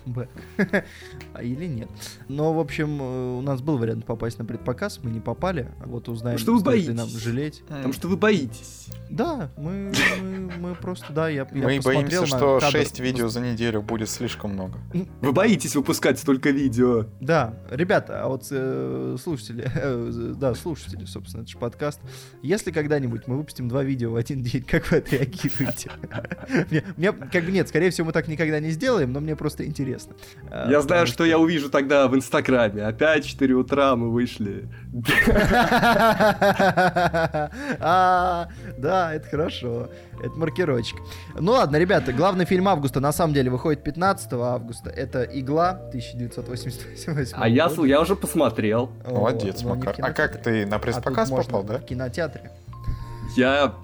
Б. А или нет. Но, в общем, э, у нас был вариант попасть на предпоказ, мы не попали. А вот узнаем, что вы ли нам боитесь? жалеть. М, Потому что вы боитесь. Да, мы, мы, мы просто, да, я, я Мы боимся, на что кадр. 6 видео за неделю будет слишком много. Вы боитесь выпускать столько видео. Да, ребята, а вот э, слушатели, э, да, слушатели, собственно, это же подкаст. Если когда-нибудь мы выпустим два видео в один день, как вы отреагируете? Мне, мне- как бы нет, скорее всего, мы так никогда не сделаем, но мне просто интересно. Интересно. А, Я знаю, что я увижу тогда в Инстаграме. Опять 4 утра мы вышли. А, Да, это хорошо. Это маркировочка. Ну ладно, ребята, главный фильм августа на самом деле выходит 15 августа. Это «Игла» 1988 А я, я уже посмотрел. Молодец, в Макар. А как ты на А пресс-показ можно попал, да? В кинотеатре. Я,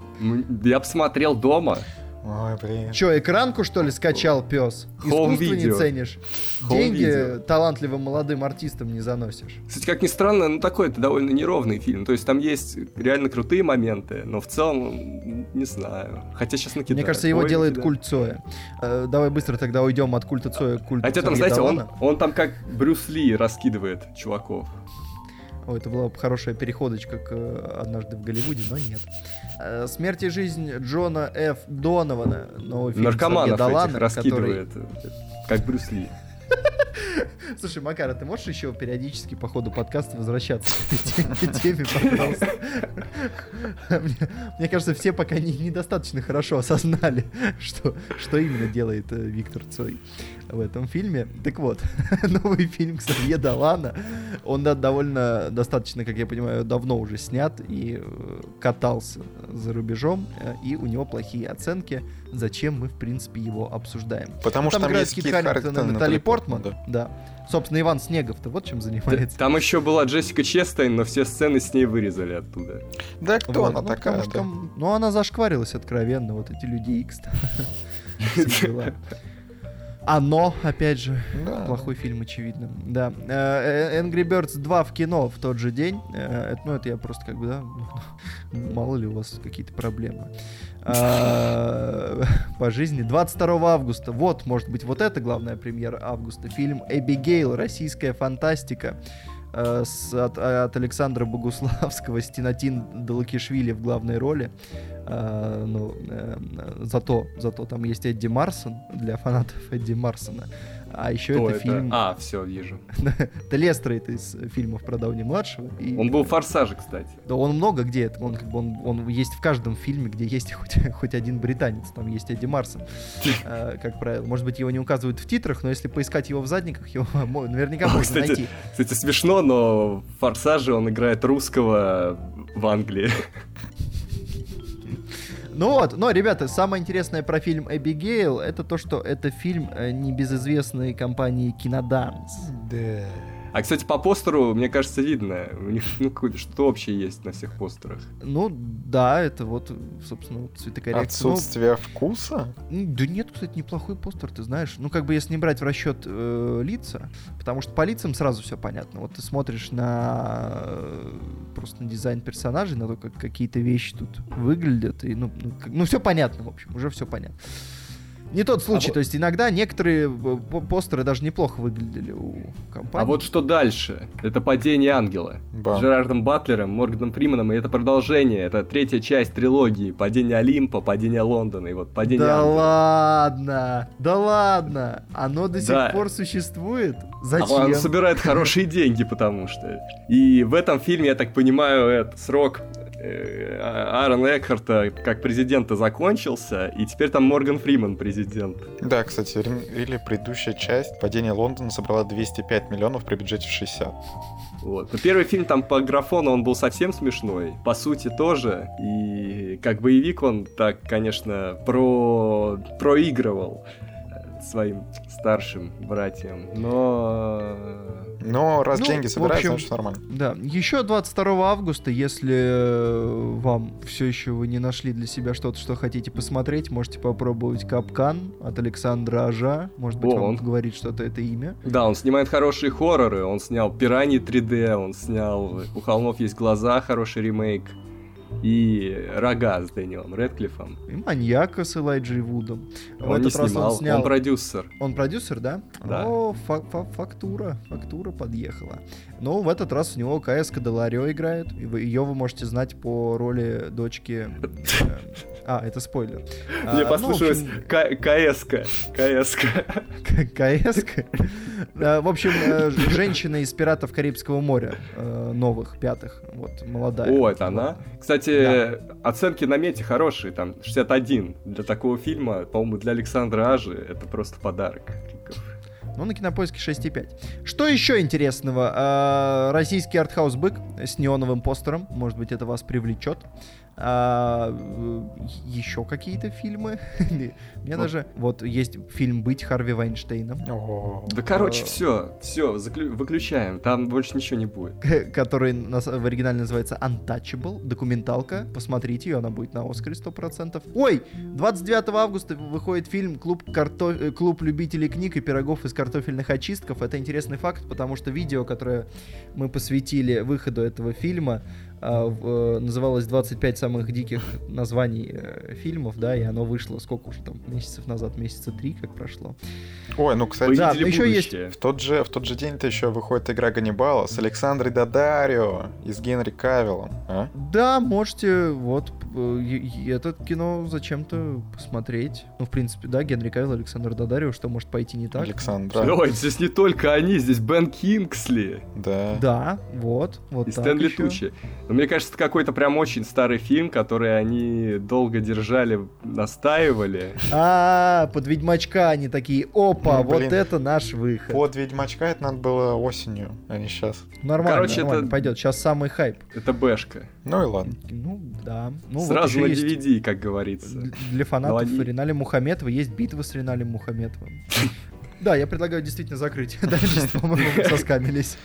я посмотрел дома. Ой, блин. Че, экранку, что ли, скачал пес? Искусство не ценишь? Home Деньги video. талантливым молодым артистам не заносишь? Кстати, как ни странно, ну такой это довольно неровный фильм. То есть там есть реально крутые моменты, но в целом, не знаю. Хотя сейчас накидают. Мне кажется, его Ой, делает накидают. культ Цоя. Э, давай быстро тогда уйдем от культа Цоя к культу Хотя там, Сергея знаете, он, он там как Брюс Ли раскидывает чуваков. Ой, это была бы хорошая переходочка к э, «Однажды в Голливуде», но нет. Э, «Смерть и жизнь» Джона Ф. Донована. Новый фильм Наркоманов Долана, этих который- раскидывает, э, как Брюс Ли. Слушай, Макар, а ты можешь еще периодически по ходу подкаста возвращаться к этой те- теме, пожалуйста? Мне мне кажется, все пока не- недостаточно хорошо осознали, что, что именно делает Виктор Цой в этом фильме. Так вот, новый фильм Ксавье Далана, он да, довольно достаточно, как я понимаю, давно уже снят и э, катался за рубежом, э, и у него плохие оценки. Зачем мы, в принципе, его обсуждаем? Потому что Там там играет есть Кит Харингтон и Натали Натали Портман. Портман, Да. Собственно, Иван Снегов-то вот чем занимается. Там еще была Джессика Честейн, но все сцены с ней вырезали оттуда. Да кто Вот, она ну, такая, потому что да? там- ну, она зашкварилась откровенно, вот эти люди Икс. Оно, опять же, Да. плохой фильм, очевидно. Да. Э, э, Angry Birds 2 в кино в тот же день. Э, это- Ну, это я просто как бы, да, мало ли у вас какие-то проблемы. А, По жизни. 22 августа. Вот, может быть, вот это главная премьера августа. Фильм «Эбигейл. Российская фантастика». с- от, от Александра Богуславского, Стенатин Далакишвили в главной роли. А, ну, э, зато, зато там есть Эдди Марсон для фанатов Эдди Марсона. А еще Кто это, фильм... А, все, вижу. это Лестер это из фильмов про Дауни младшего. И, Он был в «Форсаже», кстати. Да он много где, это, он, как бы, он, он есть в каждом фильме, где есть хоть, хоть один британец, там есть Эдди Марсон, э, как правило. Может быть, его не указывают в титрах, но если поискать его в задниках, его наверняка можно кстати, найти. Кстати, смешно, но в «Форсаже» он играет русского в Англии. Ну вот, но, ребята, самое интересное про фильм «Эбигейл» это то, что это фильм э, небезызвестной компании «Киноданс». Да. А, кстати, по постеру, мне кажется, видно. У них ну, какое-то что-то общее есть на всех постерах. Ну, да, это вот, ну, цветокоррекция. Ну, Отсутствие вкуса? М, Да нет, кстати, неплохой постер, ты знаешь. Ну, как бы если не брать в расчет э, лица, потому что по лицам сразу все понятно. Вот ты смотришь на э, просто на дизайн персонажей, на то, как какие-то вещи тут выглядят, и ну, ну, как- ну все понятно, в общем, уже все понятно. Не тот случай, вот- то есть иногда некоторые э, по- постеры даже неплохо выглядели у компании. А вот что дальше? Это «Падение ангела». Бам. С Джерардом Батлером, Морганом Фриманом, и это продолжение, это третья часть трилогии «Падение Олимпа», «Падение Лондона», и вот «Падение Да ангела». ладно, да ладно, оно до сих Да. пор существует? А Зачем? он собирает хорошие деньги, потому что. И в этом фильме, я так понимаю, этот срок э, Аарона Экхарта как президента закончился, и теперь там Морган Фриман президент. Да, кстати, или предыдущая часть «Падение Лондона» собрала 205 миллионов при бюджете в 60. Вот. Но первый фильм там по графону он был совсем смешной, по сути тоже. И как боевик он так, конечно, про... проигрывал своим старшим братьям. Но Но раз Ну, деньги собирают, общем, значит нормально. Да, еще 22 августа, если э, вам все еще вы не нашли для себя что-то, что хотите посмотреть, можете попробовать Капкан от Александра Ажа. Может быть, О, вам он. говорит что-то это имя. Да, он снимает хорошие хорроры. Он снял Пираньи 3D, он снял У холмов есть глаза, хороший ремейк. И Рога с Дэниелом Редклиффом. И Маньяка с Элайджей Вудом. В Он не этот раз снимал, он снял... он продюсер. Он продюсер, да? Да. О, фа- фа- фактура, фактура подъехала. Но в этот раз у него КС Кадаларио играет. Ее вы можете знать по роли дочки... А, это спойлер. А, Мне ну, в послышалось общем, К- КС-ка. КС-ка. КС. В общем, э, женщина из «Пиратов Карибского моря» э, новых, пятых, вот, молодая. О, это она? Кстати, оценки на мете хорошие, там 61. Для такого фильма, по-моему, для Александра Ажи это просто подарок. Ну, на кинопоиске 6,5. Что еще интересного? А, российский артхаус «Бык» с неоновым постером. Может быть, это вас привлечет. А, еще какие-то фильмы. Мне даже... Вот есть фильм «Быть Харви Вайнштейном». Да, короче, все, все, выключаем. Там больше ничего не будет. Который в оригинале называется Untouchable. Документалка. Посмотрите ее, она будет на Оскаре 100%. Ой, 29 августа выходит фильм «Клуб, карто... Э, Клуб любителей книг и пирогов из картофельных очистков». Это интересный факт, потому что видео, которое мы посвятили выходу этого фильма, называлось 25 самых диких названий э, фильмов, да, и оно вышло сколько уже там месяцев назад, месяца три, как прошло. Ой, ну, кстати, да, но еще есть... В тот же, в тот же день-то еще выходит игра Ганнибала с Александрой Дадарио и с Генри Кавиллом. А? Да, можете, вот, э, это кино зачем-то посмотреть. Ну, в принципе, да, Генри Кавилл, Александр Дадарио, что может пойти не так? Александра. Ой, здесь не только они, здесь Бен Кингсли. Да. Да, вот, вот И Стэнли Тучи. Но мне кажется, это какой-то прям очень старый фильм, который они долго держали, настаивали. А, под Ведьмачка они такие, опа, вот это наш выход. Под Ведьмачка это надо было осенью, а не сейчас. Нормально, Короче, нормально, это... пойдет. Сейчас самый хайп. Это бэшка. Ну и ладно. Ну, да. Ну, Сразу вот на DVD, есть... как говорится. Для фанатов Молодец. Ринали Мухаметова есть битва с Риналем Мухаметовым. Да, я предлагаю действительно закрыть. Дальше, по-моему, соскамились.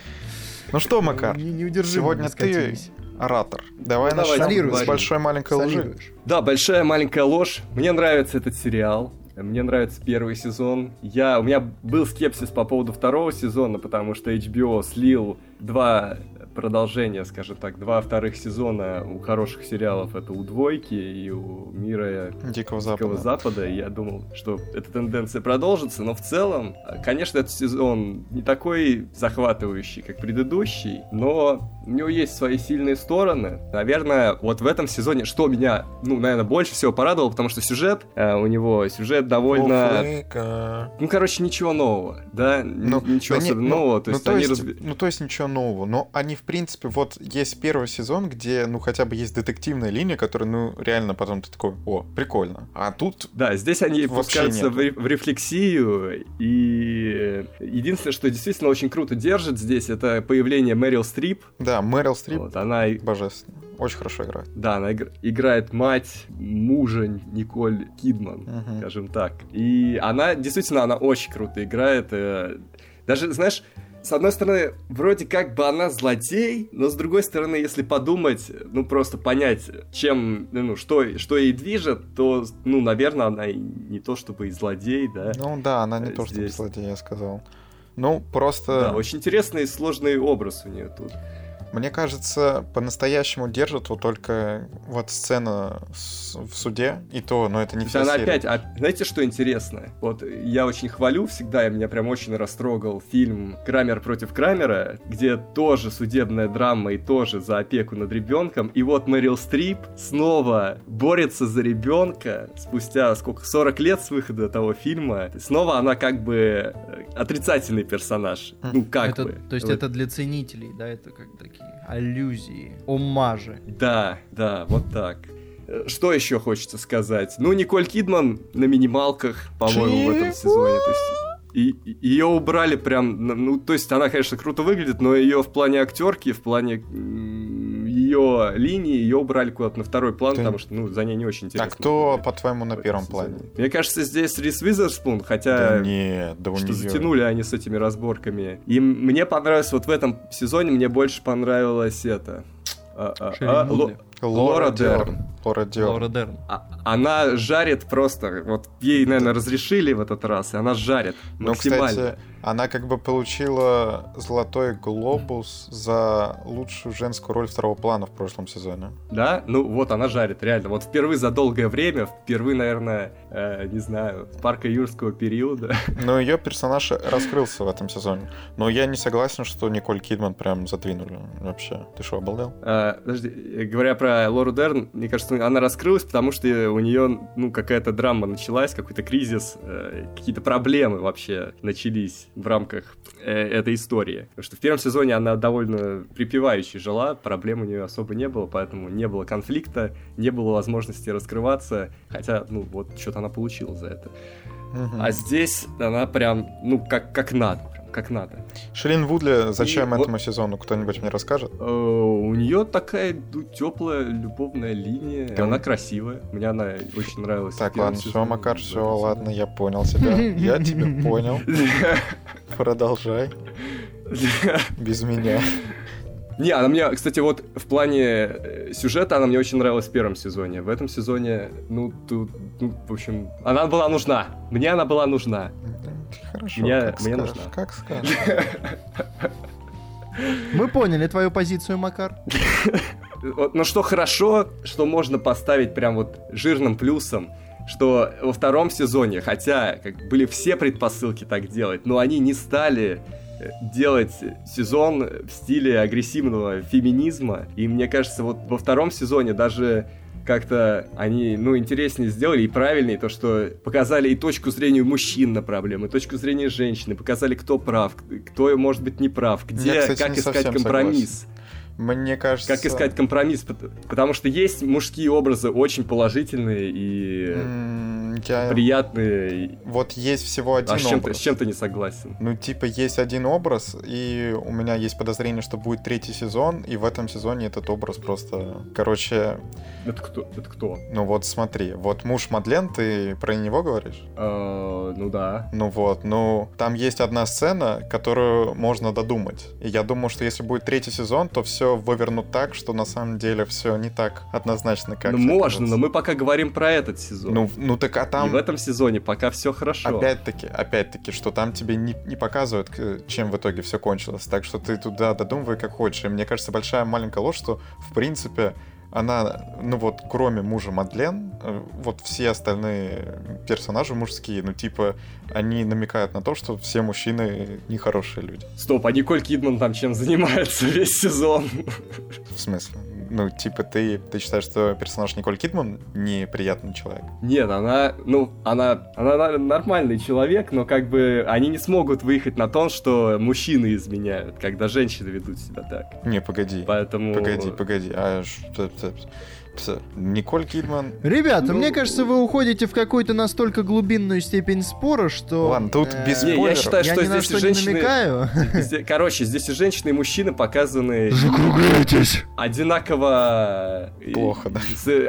Ну что, Макар, сегодня ты оратор. Давай ну, начнем с большой маленькой лжи. Да, большая маленькая ложь. Мне нравится этот сериал. Мне нравится первый сезон. Я, у меня был скепсис по поводу второго сезона, потому что HBO слил два продолжение, скажем так, два вторых сезона у хороших сериалов это у «Двойки» и у «Мира Дикого, Дикого Запада. Запада». Я думал, что эта тенденция продолжится, но в целом, конечно, этот сезон не такой захватывающий, как предыдущий, но у него есть свои сильные стороны. Наверное, вот в этом сезоне, что меня, ну, наверное, больше всего порадовало, потому что сюжет, э, у него сюжет довольно... Флейка. Ну, короче, ничего нового, да? Ну, ничего да особенно не, ну, нового. То ну, есть то они есть, разби... Ну, то есть ничего нового, но они, в принципе, вот есть первый сезон, где, ну, хотя бы есть детективная линия, которая, ну, реально потом ты такой, о, прикольно. А тут... Да, здесь они пускаются в, в рефлексию, и единственное, что действительно очень круто держит здесь, это появление Мэрил Стрип. Да, да, Мэрил Стрип. Вот, она божественно. Очень хорошо играет. Да, она игр... играет мать мужа Николь Кидман, угу. скажем так. И она, действительно, она очень круто играет. Э, даже, знаешь, с одной стороны, вроде как бы она злодей, но с другой стороны, если подумать, ну просто понять, чем, ну что, что ей движет, то, ну, наверное, она и не то чтобы и злодей, да. Ну да, она не Здесь. то чтобы злодей, я сказал. Ну, просто... Да, очень интересный и сложный образ у нее тут. Мне кажется, по-настоящему держит вот только вот сцена в суде, и то, но это не вся она серия. опять, а, знаете, что интересно? Вот я очень хвалю всегда, и меня прям очень растрогал фильм «Крамер против Крамера», где тоже судебная драма и тоже за опеку над ребенком, и вот Мэрил Стрип снова борется за ребенка спустя сколько, 40 лет с выхода того фильма, снова она как бы э, отрицательный персонаж, ну как это, бы. То есть вот. это для ценителей, да, это как такие аллюзии, омажи. Да, да, вот так. Что еще хочется сказать? Ну, Николь Кидман на минималках, по-моему, в этом сезоне. То есть и ее убрали прям, ну, то есть она, конечно, круто выглядит, но ее в плане актерки, в плане ее линии, ее убрали куда-то на второй план, Ты... потому что, ну, за ней не очень интересно. А кто, по-твоему, на первом плане? Мне кажется, здесь Рис Визерспун, хотя... Да нет, да у что нее... затянули они с этими разборками. И мне понравилось, вот в этом сезоне мне больше понравилось это... А, а, а, Лора Дерн. Лора Дерн. Лора Дерн. А, она жарит просто. Вот ей, наверное, разрешили в этот раз, и она жарит ну, максимально. кстати, она как бы получила золотой глобус за лучшую женскую роль второго плана в прошлом сезоне. Да? Ну вот она жарит, реально. Вот впервые за долгое время, впервые, наверное, э, не знаю, с парка юрского периода. Но ее персонаж раскрылся в этом сезоне. Но я не согласен, что Николь Кидман прям задвинули вообще. Ты что, обалдел? Э, подожди, говоря про про Лору Дерн, мне кажется, она раскрылась, потому что у нее, ну, какая-то драма началась, какой-то кризис, э, какие-то проблемы вообще начались в рамках э, этой истории. Потому что в первом сезоне она довольно припевающей жила, проблем у нее особо не было, поэтому не было конфликта, не было возможности раскрываться, хотя, ну, вот, что-то она получила за это. Угу. А здесь она прям, ну, как, как надо как надо. Ширин Вудли зачем и этому вот, сезону? Кто-нибудь мне расскажет? Э, у нее такая ну, теплая любовная линия. Ты... Она красивая. Мне она очень нравилась. Так, ладно, все, Макар, все, ладно, я понял тебя. Я тебя понял. Продолжай. Без меня. Не, она мне, кстати, вот в плане э, сюжета она мне очень нравилась в первом сезоне. В этом сезоне, ну, тут, ну, в общем, она была нужна. Мне она была нужна. Хорошо, мне, как мне скажешь, нужна. Как скажешь. Мы поняли твою позицию, Макар. Но что хорошо, что можно поставить прям вот жирным плюсом, что во втором сезоне, хотя как были все предпосылки так делать, но они не стали делать сезон в стиле агрессивного феминизма. И мне кажется, вот во втором сезоне даже как-то они, ну, интереснее сделали и правильнее, то, что показали и точку зрения мужчин на проблемы, и точку зрения женщины, показали, кто прав, кто, может быть, не прав, где, Я, кстати, как искать компромисс. Согласен. Мне кажется... Как искать компромисс, потому что есть мужские образы очень положительные и mm, я... приятные. Вот есть всего один а с чем образ. Ты, с чем ты не согласен? Ну, типа, есть один образ, и у меня есть подозрение, что будет третий сезон, и в этом сезоне этот образ просто... Короче... Это кто? Это кто? Ну вот смотри, вот муж Мадлен, ты про него говоришь? Uh, ну да. Ну вот, ну там есть одна сцена, которую можно додумать. И я думаю, что если будет третий сезон, то все все вывернут так, что на самом деле все не так однозначно, как Ну, можно, кажется. но мы пока говорим про этот сезон. Ну, ну так а там... И в этом сезоне пока все хорошо. Опять-таки, опять-таки, что там тебе не, не показывают, чем в итоге все кончилось. Так что ты туда додумывай как хочешь. И мне кажется, большая маленькая ложь, что, в принципе, она, ну вот, кроме мужа Мадлен, э, вот все остальные персонажи мужские, ну типа, они намекают на то, что все мужчины нехорошие люди. Стоп, а Николь Кидман там чем занимается весь сезон? В смысле? Ну, типа, ты, ты считаешь, что персонаж Николь Кидман неприятный человек? Нет, она, ну, она, она нормальный человек, но как бы они не смогут выехать на то, что мужчины изменяют, когда женщины ведут себя так. Не, погоди. Поэтому... Погоди, погоди. А что... Николь Кидман. Ребята, ну, мне кажется, вы уходите в какую-то настолько глубинную степень спора, что... Ладно, тут э, без спойлеров. Я считаю, что я здесь женщины... Короче, здесь и женщины, и мужчины показаны... Закругляйтесь! Одинаково... Плохо, да.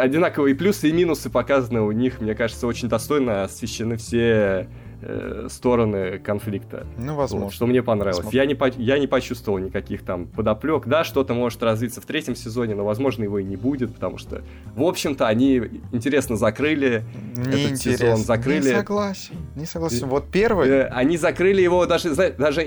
Одинаковые плюсы и минусы показаны у них, мне кажется, очень достойно освещены все э, стороны конфликта. Ну, возможно. Вот, что мне понравилось. Я не, по, я не почувствовал никаких там подоплек. Да, что-то может развиться в третьем сезоне, но, возможно, его и не будет, потому что, в общем-то, они интересно закрыли не этот сезон. Закрыли... Не согласен. Не согласен. Вот первый... Э, они закрыли его даже... даже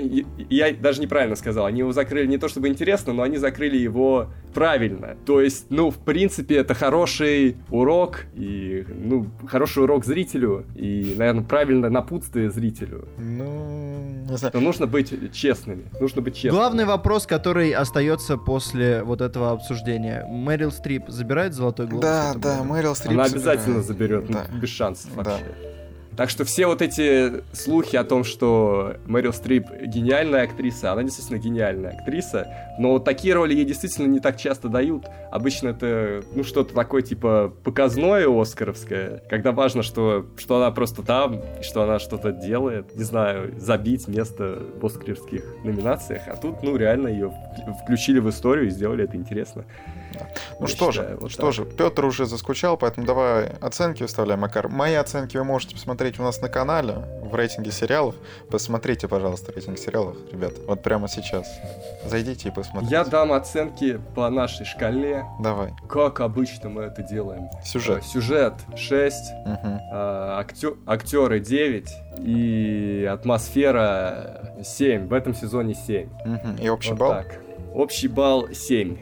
я даже неправильно сказал. Они его закрыли не то чтобы интересно, но они закрыли его правильно. То есть, ну, в принципе, это хороший урок, и, ну, хороший урок зрителю, и, наверное, правильно напутствие зрителю. Ну, не знаю. Но нужно быть честными. Нужно быть честными. Главный вопрос, который остается после вот этого обсуждения. Мэрил Стрип забирает золотой глобус? Да, да, Мэрил Стрип Она обязательно заберет, да. ну, без шансов вообще. Да. Так что все вот эти слухи о том, что Мэрил Стрип гениальная актриса, она действительно гениальная актриса, но такие роли ей действительно не так часто дают. Обычно это, ну, что-то такое, типа, показное оскаровское, когда важно, что, что она просто там, что она что-то делает, не знаю, забить место в оскаровских номинациях, а тут, ну, реально ее включили в историю и сделали это интересно. Ну что считаю, же, вот что так. же, Петр уже заскучал, поэтому давай оценки выставляем, Макар. Мои оценки вы можете посмотреть у нас на канале в рейтинге сериалов. Посмотрите, пожалуйста, рейтинг сериалов, ребят, вот прямо сейчас. Зайдите и посмотрите. Я дам оценки по нашей шкале. Давай. Как обычно мы это делаем. Сюжет. Э, сюжет 6, угу. актё актеры 9 и атмосфера 7. В этом сезоне 7. Угу. И общий вот балл? Так. Общий балл 7.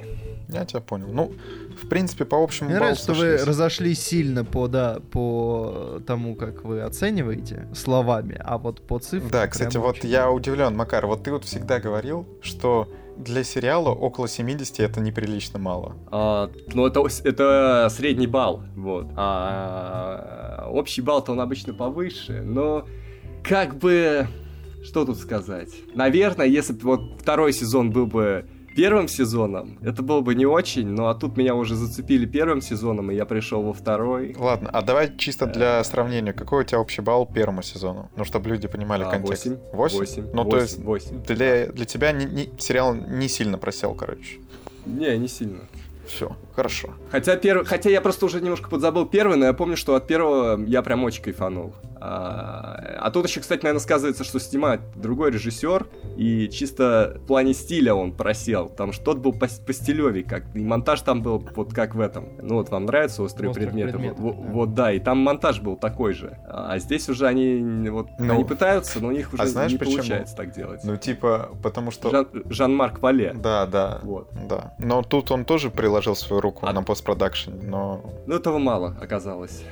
Я тебя понял. Ну, в принципе, по общему Мне нравится, что вы разошлись сильно по, да, по тому, как вы оцениваете словами, а вот по цифрам... Да, кстати, вот я удивлен, Макар, вот ты вот всегда говорил, что для сериала около 70 это неприлично мало. А, ну, это, это средний балл, вот. А общий балл-то он обычно повыше, но как бы... Что тут сказать? Наверное, если бы вот второй сезон был бы первым сезоном, это было бы не очень, но а тут меня уже зацепили первым сезоном, и я пришел во второй. Ладно, а давай чисто для сравнения, какой у тебя общий балл первому сезону? Ну, чтобы люди понимали а, контекст. 8. 8? 8. Ну, 8, то есть 8. Для, для тебя не, не, сериал не сильно просел, короче. Не, не сильно. Все, хорошо. Хотя, перв... Хотя я просто уже немножко подзабыл первый, но я помню, что от первого я прям очень кайфанул. А, а тут еще, кстати, наверное, сказывается, что снимает другой режиссер, и чисто в плане стиля он просел, потому что тот был по, по стилеве, как и монтаж там был вот как в этом. Ну вот вам нравятся острые, острые предметы, предметы вот, да. вот да, и там монтаж был такой же. А здесь уже они вот ну, они пытаются, но у них уже а знаешь, не почему? получается так делать. Ну типа потому что Жан, Жан-Марк Вале. Да, да, вот, да. Но тут он тоже приложил свою руку а... на постпродакшн, но. Ну этого мало оказалось.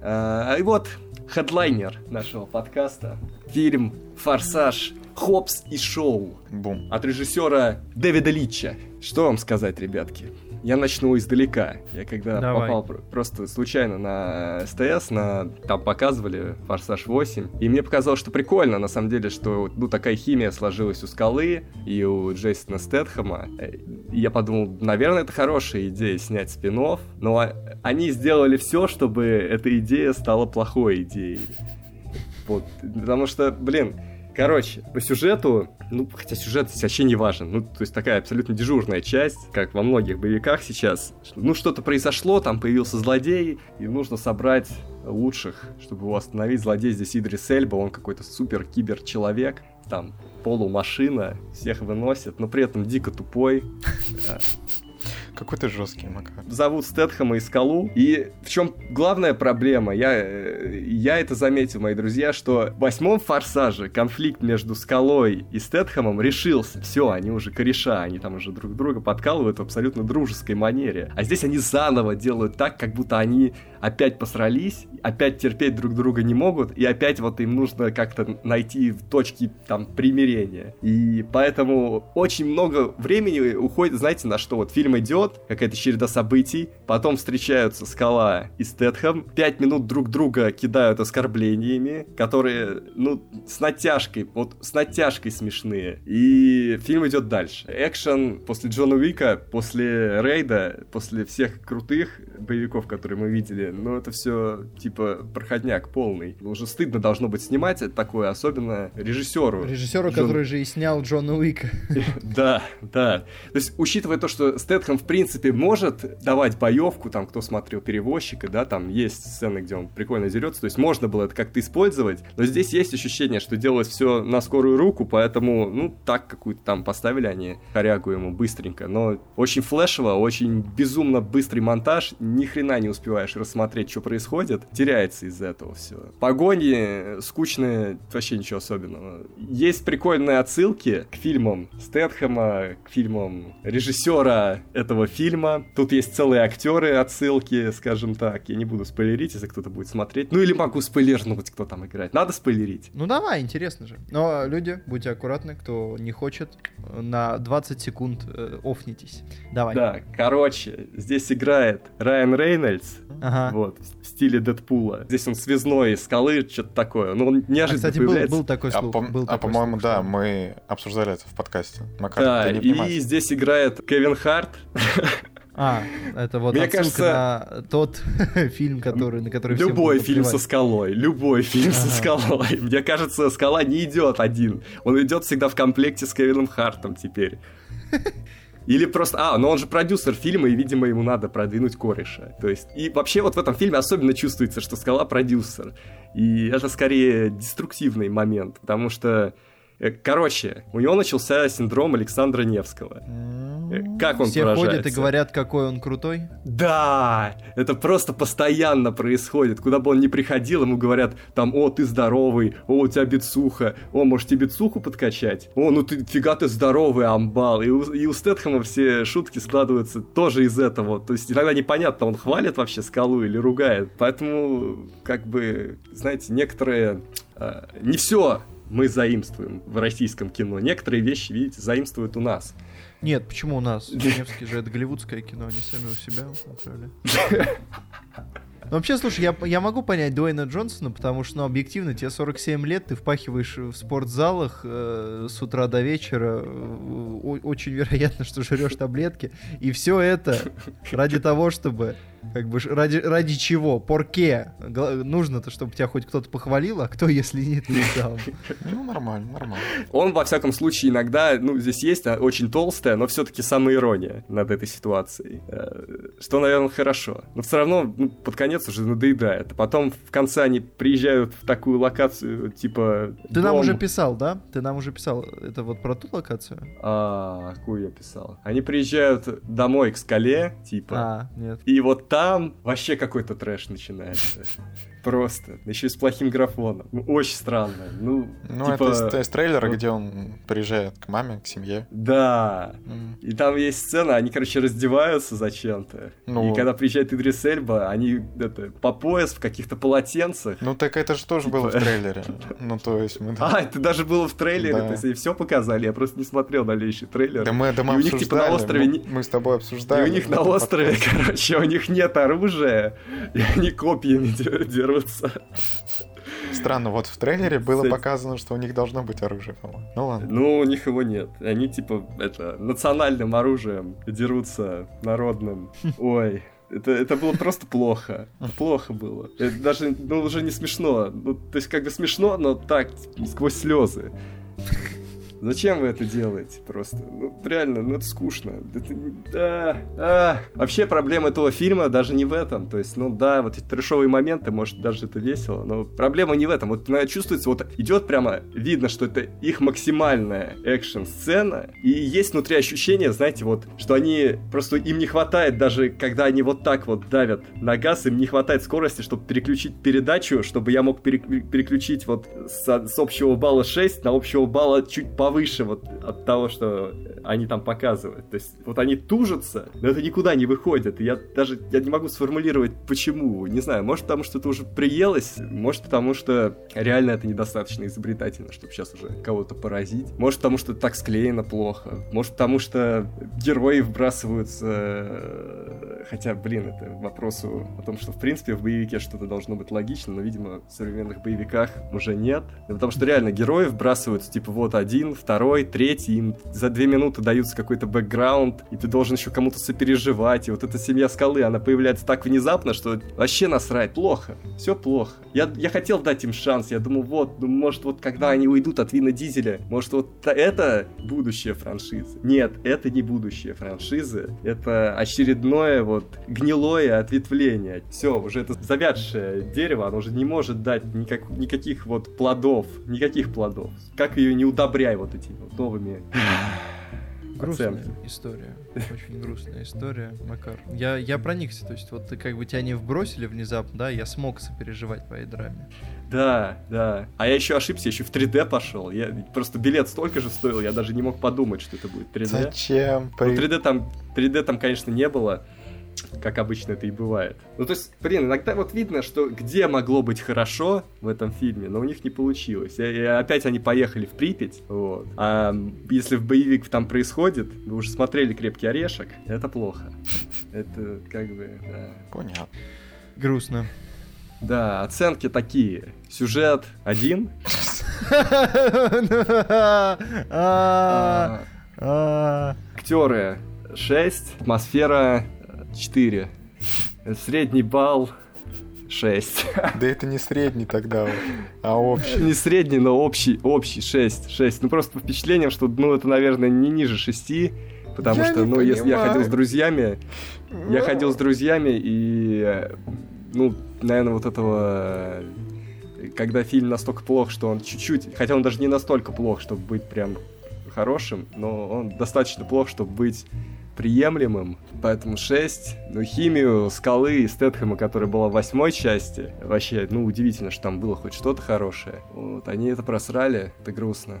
А, и вот хедлайнер нашего подкаста. Фильм «Форсаж. Хопс и Шоу». Бум. От режиссера Дэвида Литча. Что вам сказать, ребятки? Я начну издалека. Я когда Давай. попал просто случайно на СТС, на там показывали Форсаж 8, и мне показалось, что прикольно, на самом деле, что ну такая химия сложилась у Скалы и у Джейсона Стэтхэма. Я подумал, наверное, это хорошая идея снять спин но они сделали все, чтобы эта идея стала плохой идеей. Вот, потому что, блин, Короче, по сюжету, ну, хотя сюжет вообще не важен. Ну, то есть такая абсолютно дежурная часть, как во многих боевиках сейчас. Ну, что-то произошло, там появился злодей, и нужно собрать лучших, чтобы его остановить. Злодей здесь Идрис Эльба, он какой-то супер-кибер-человек, там полумашина, всех выносит, но при этом дико тупой. Какой ты жесткий, Макар. Зовут Стэтхэма и Скалу. И в чем главная проблема? Я, э, я это заметил, мои друзья, что в восьмом форсаже конфликт между Скалой и Стэтхэмом решился. Все, они уже кореша, они там уже друг друга подкалывают в абсолютно дружеской манере. А здесь они заново делают так, как будто они опять посрались, опять терпеть друг друга не могут, и опять вот им нужно как-то найти точки там примирения. И поэтому очень много времени уходит, знаете, на что? Вот фильм идет, какая-то череда событий, потом встречаются Скала и Стэтхэм, пять минут друг друга кидают оскорблениями, которые, ну, с натяжкой, вот с натяжкой смешные. И фильм идет дальше. Экшен после Джона Уика, после Рейда, после всех крутых боевиков, которые мы видели но это все типа проходняк полный. Уже стыдно должно быть снимать такое, особенно режиссеру. Режиссеру, Джон... который же и снял Джона Уика. Да, да. То есть, учитывая то, что Стэтхэм, в принципе, может давать боевку, там, кто смотрел перевозчика, да, там есть сцены, где он прикольно дерется, то есть можно было это как-то использовать, но здесь есть ощущение, что делалось все на скорую руку, поэтому, ну, так какую-то там поставили они корягу ему быстренько, но очень флешево, очень безумно быстрый монтаж, ни хрена не успеваешь рассмотреть смотреть, что происходит, теряется из-за этого все. Погони скучные, вообще ничего особенного. Есть прикольные отсылки к фильмам Стэтхэма, к фильмам режиссера этого фильма. Тут есть целые актеры отсылки, скажем так. Я не буду спойлерить, если кто-то будет смотреть. Ну или могу спойлернуть, кто там играет. Надо спойлерить. Ну давай, интересно же. Но люди, будьте аккуратны, кто не хочет, на 20 секунд э, офнитесь. Давай. Да, короче, здесь играет Райан Рейнольдс. Ага. Вот, в стиле Дэдпула. Здесь он связной из скалы, что-то такое. Ну, он неожиданно а, кстати, появляется. Был, был такой слух. А, был а по-моему, да, мы обсуждали это в подкасте. Макар, да, и здесь играет Кевин Харт. А, это вот Мне кажется, на тот фильм, который, на который Любой фильм со скалой, любой фильм со скалой. Мне кажется, скала не идет один. Он идет всегда в комплекте с Кевином Хартом теперь. Или просто... А, но он же продюсер фильма, и, видимо, ему надо продвинуть кореша. То есть... И вообще вот в этом фильме особенно чувствуется, что Скала продюсер. И это скорее деструктивный момент, потому что короче, у него начался синдром Александра Невского. Э, как он Все ходят и говорят, какой он крутой? Да, это просто постоянно происходит. Куда бы он ни приходил, ему говорят, там, о, ты здоровый, о, у тебя бицуха, о, может тебе бицуху подкачать? О, ну ты фига ты здоровый, амбал. И у, и у Стэтхэма все шутки складываются тоже из этого. То есть иногда непонятно, он хвалит вообще скалу или ругает. Поэтому, как бы, знаете, некоторые... Э, не все мы заимствуем в российском кино. Некоторые вещи, видите, заимствуют у нас. Нет, почему у нас? Невский же это голливудское кино, они сами у себя отправили. Ну, вообще, слушай, я, я могу понять Дуэйна Джонсона, потому что, ну, объективно, тебе 47 лет, ты впахиваешь в спортзалах э, с утра до вечера, э, очень вероятно, что жрешь таблетки, и все это ради того, чтобы как бы ради, ради чего? Порке? Нужно-то, чтобы тебя хоть кто-то похвалил, а кто, если нет, не сам. Ну, нормально, нормально. Он, во всяком случае, иногда, ну, здесь есть а, очень толстая, но все-таки самая ирония над этой ситуацией. Э, что, наверное, хорошо. Но все равно, ну, под конец уже надоедает. Потом в конце они приезжают в такую локацию, типа... Ты дом. нам уже писал, да? Ты нам уже писал. Это вот про ту локацию? А, какую я писал? Они приезжают домой к скале, типа. А, нет. И вот там вообще какой-то трэш начинается. Просто. Еще и с плохим графоном. Ну, очень странно. Ну, ну типа... это из, из трейлера, вот... где он приезжает к маме, к семье. Да. Mm. И там есть сцена, они, короче, раздеваются зачем-то. Ну... И когда приезжает Идрис Эльба, они это, по пояс в каких-то полотенцах. Ну так это же тоже типа... было в трейлере. Ну то есть мы... А, это даже было в трейлере, то есть они все показали, я просто не смотрел дальнейший трейлер. Да мы, да мы и у них типа на острове... Мы, мы с тобой обсуждали. И у них на острове, короче, у них нет оружия, и они копьями дерутся дерутся. Странно, вот в трейлере было Кстати. показано, что у них должно быть оружие, по-моему. Ну ладно. Ну, у них его нет. Они типа это национальным оружием дерутся народным. Ой. Это, это было просто плохо. Плохо было. Это даже, ну, уже не смешно. Ну, то есть, как бы смешно, но так, сквозь слезы. Зачем вы это делаете просто? Ну, реально, ну это скучно. Это, да, а. Вообще проблема этого фильма даже не в этом. То есть, ну да, вот эти трешовые моменты, может, даже это весело, но проблема не в этом. Вот она чувствуется, вот идет прямо, видно, что это их максимальная экшн-сцена, и есть внутри ощущение, знаете, вот, что они, просто им не хватает даже, когда они вот так вот давят на газ, им не хватает скорости, чтобы переключить передачу, чтобы я мог переключить вот с, с общего балла 6 на общего балла чуть по повыше вот от того, что они там показывают. То есть вот они тужатся, но это никуда не выходит. Я даже я не могу сформулировать, почему. Не знаю, может потому, что это уже приелось, может потому, что реально это недостаточно изобретательно, чтобы сейчас уже кого-то поразить. Может потому, что так склеено плохо. Может потому, что герои вбрасываются... Хотя, блин, это вопросу о том, что в принципе в боевике что-то должно быть логично, но, видимо, в современных боевиках уже нет. Потому что реально герои вбрасываются, типа, вот один, второй, третий, им за две минуты даются какой-то бэкграунд, и ты должен еще кому-то сопереживать, и вот эта семья скалы, она появляется так внезапно, что вообще насрать, плохо, все плохо. Я, я хотел дать им шанс, я думал, вот, ну, может, вот когда они уйдут от Вина Дизеля, может, вот это будущее франшизы. Нет, это не будущее франшизы, это очередное вот гнилое ответвление. Все, уже это завядшее дерево, оно уже не может дать никак, никаких вот плодов, никаких плодов. Как ее не удобряй вот вот этими вот новыми Грустная оценки. история. Очень грустная история, Макар. Я, я проникся, то есть вот ты как бы тебя не вбросили внезапно, да, я смог сопереживать твоей драме. Да, да. А я еще ошибся, еще в 3D пошел. Я просто билет столько же стоил, я даже не мог подумать, что это будет 3D. Зачем? Ну, 3D там, 3D там, конечно, не было как обычно это и бывает. Ну, то есть, блин, иногда вот видно, что где могло быть хорошо в этом фильме, но у них не получилось. И, и опять они поехали в Припять, вот. А если в боевик там происходит, вы уже смотрели «Крепкий орешек», это плохо. Это как бы, да. Понятно. Грустно. Да, оценки такие. Сюжет один. А. Актеры 6, атмосфера 4. Средний балл 6. Да это не средний тогда, а общий. Не средний, но общий, общий 6. 6. Ну просто по впечатлениям, что ну это, наверное, не ниже 6, потому я что, ну, понимаю. если я ходил с друзьями, я ходил с друзьями и, ну, наверное, вот этого когда фильм настолько плох, что он чуть-чуть, хотя он даже не настолько плох, чтобы быть прям хорошим, но он достаточно плох, чтобы быть приемлемым, поэтому 6. Ну, химию Скалы и Стэтхэма, которая была в восьмой части, вообще, ну, удивительно, что там было хоть что-то хорошее. Вот, они это просрали, это грустно.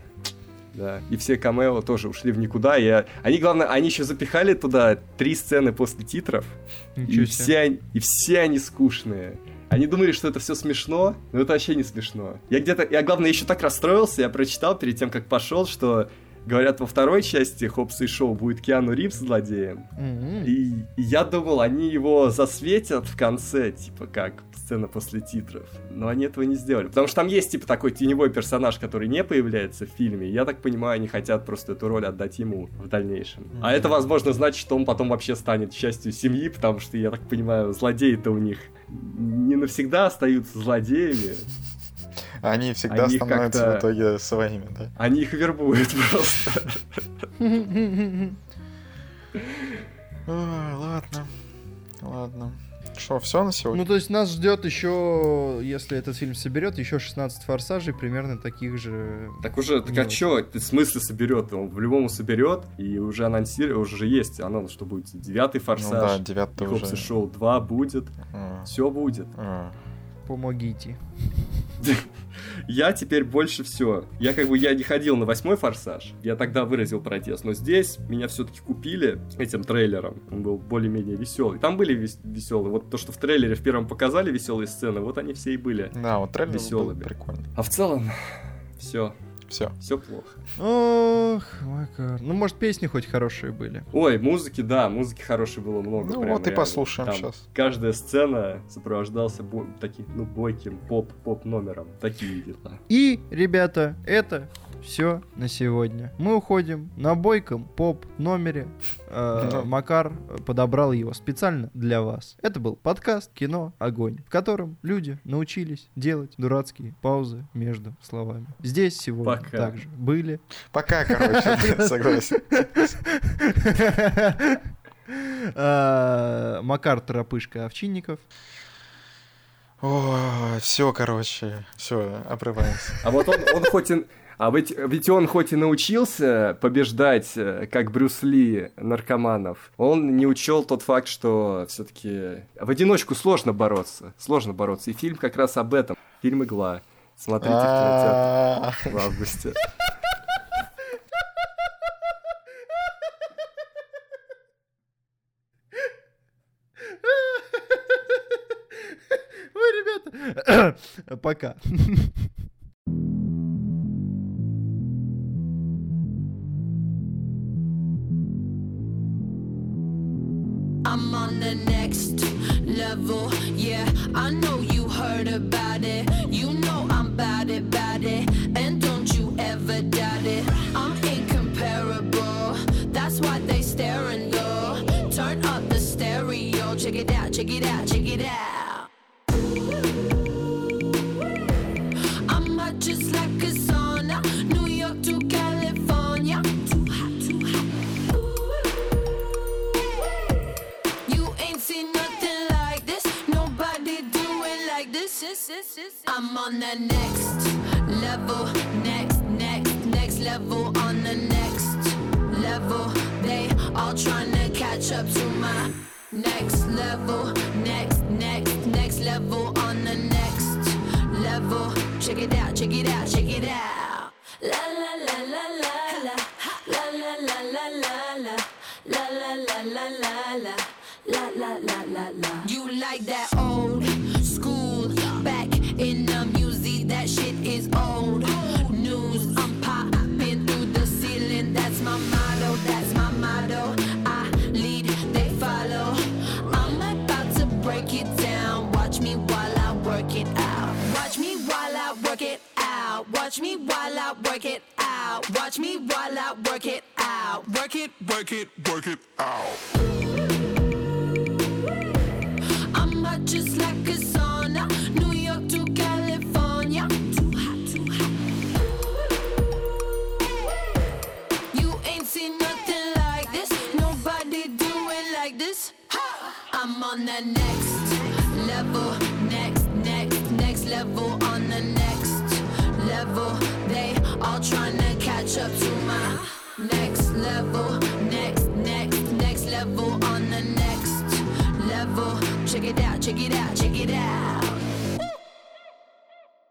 Да, и все камео тоже ушли в никуда. И они, главное, они еще запихали туда три сцены после титров. и все, они, и все они скучные. Они думали, что это все смешно, но это вообще не смешно. Я где-то, я главное еще так расстроился, я прочитал перед тем, как пошел, что Говорят, во второй части Хопса и Шоу будет Киану Ривз злодеем. М-м. И я думал, они его засветят в конце, типа как сцена после титров. Но они этого не сделали. Потому что там есть, типа, такой теневой персонаж, который не появляется в фильме. Я так понимаю, они хотят просто эту роль отдать ему в дальнейшем. А это, возможно, значит, что он потом вообще станет частью семьи, потому что, я так понимаю, злодеи-то у них не навсегда остаются злодеями. Они всегда Они становятся в итоге своими, да? Они их вербуют просто. Ой, ладно. Ладно. Что, все на сегодня? Ну, то есть нас ждет еще, если этот фильм соберет, еще 16 форсажей, примерно таких же. Так уже, так а ты в смысле соберет? Он в-любому соберет, и уже анонсировал, уже есть анонс, что будет девятый ну да, форсаж, девятый Хопс и уже. Шоу 2 будет, А, все будет. а. Помогите. Я теперь больше все. Я как бы я не ходил на восьмой форсаж. Я тогда выразил протест. Но здесь меня все-таки купили этим трейлером. Он был более-менее веселый. Там были веселые. Вот то, что в трейлере в первом показали веселые сцены, вот они все и были. Да, вот трейлер был Весёлыми. прикольно. А в целом, все, Все. все плохо. Ох, Макар. Ну, может, песни хоть хорошие были. Ой, музыки, да, музыки хорошей было много. Ну прям вот и реально. послушаем Там щас. Каждая сцена сопровождался бо- таким, ну, бойким поп-поп номером. Такие дела. И, ребята, это все на сегодня. Мы уходим на бойком поп номере. Э. Макар подобрал его специально для вас. Это был подкаст «Кино. Огонь», в котором люди научились делать дурацкие паузы между словами. Здесь сегодня Пока. также были Пока, короче, согласен. э, Макар Торопышка Овчинников. Все, короче, все, обрываемся. А вот он, он хоть и... А ведь, ведь он хоть и научился побеждать, э, как Брюс Ли, наркоманов, он не учел тот факт, что все-таки в одиночку сложно бороться. Сложно бороться. И фильм как раз об этом. Фильм «Игла». Смотрите в А, кинотеатре в августе. Ой, ребята. Пока. I'm on the next level. Yeah, I know you heard about it. You know I'm it, bout it. And don't you ever doubt it. I'm incomparable. That's why they staring though. Turn up the stereo. Check it out, check it out, check it out. I'm on the next level, next, next, next level. On the next level, they all trying to catch up to my next level, next, next, next level. On the next level, check it out, check it out, check it out. La la la la la la, la la la la la la, la la la la la la. La la la la la. You like that work it out. Watch me while I work it out. Watch me while I work it out. Work it, work it, work it out. I'm hot just like a sauna. New York to California. Too hot, too hot. You ain't seen nothing like this. Nobody do it like this. I'm on the next level, next, next, next level. On the next level, they all trying to catch up to my next level, next, next, next level. On the next level, check it out, check it out, check it out.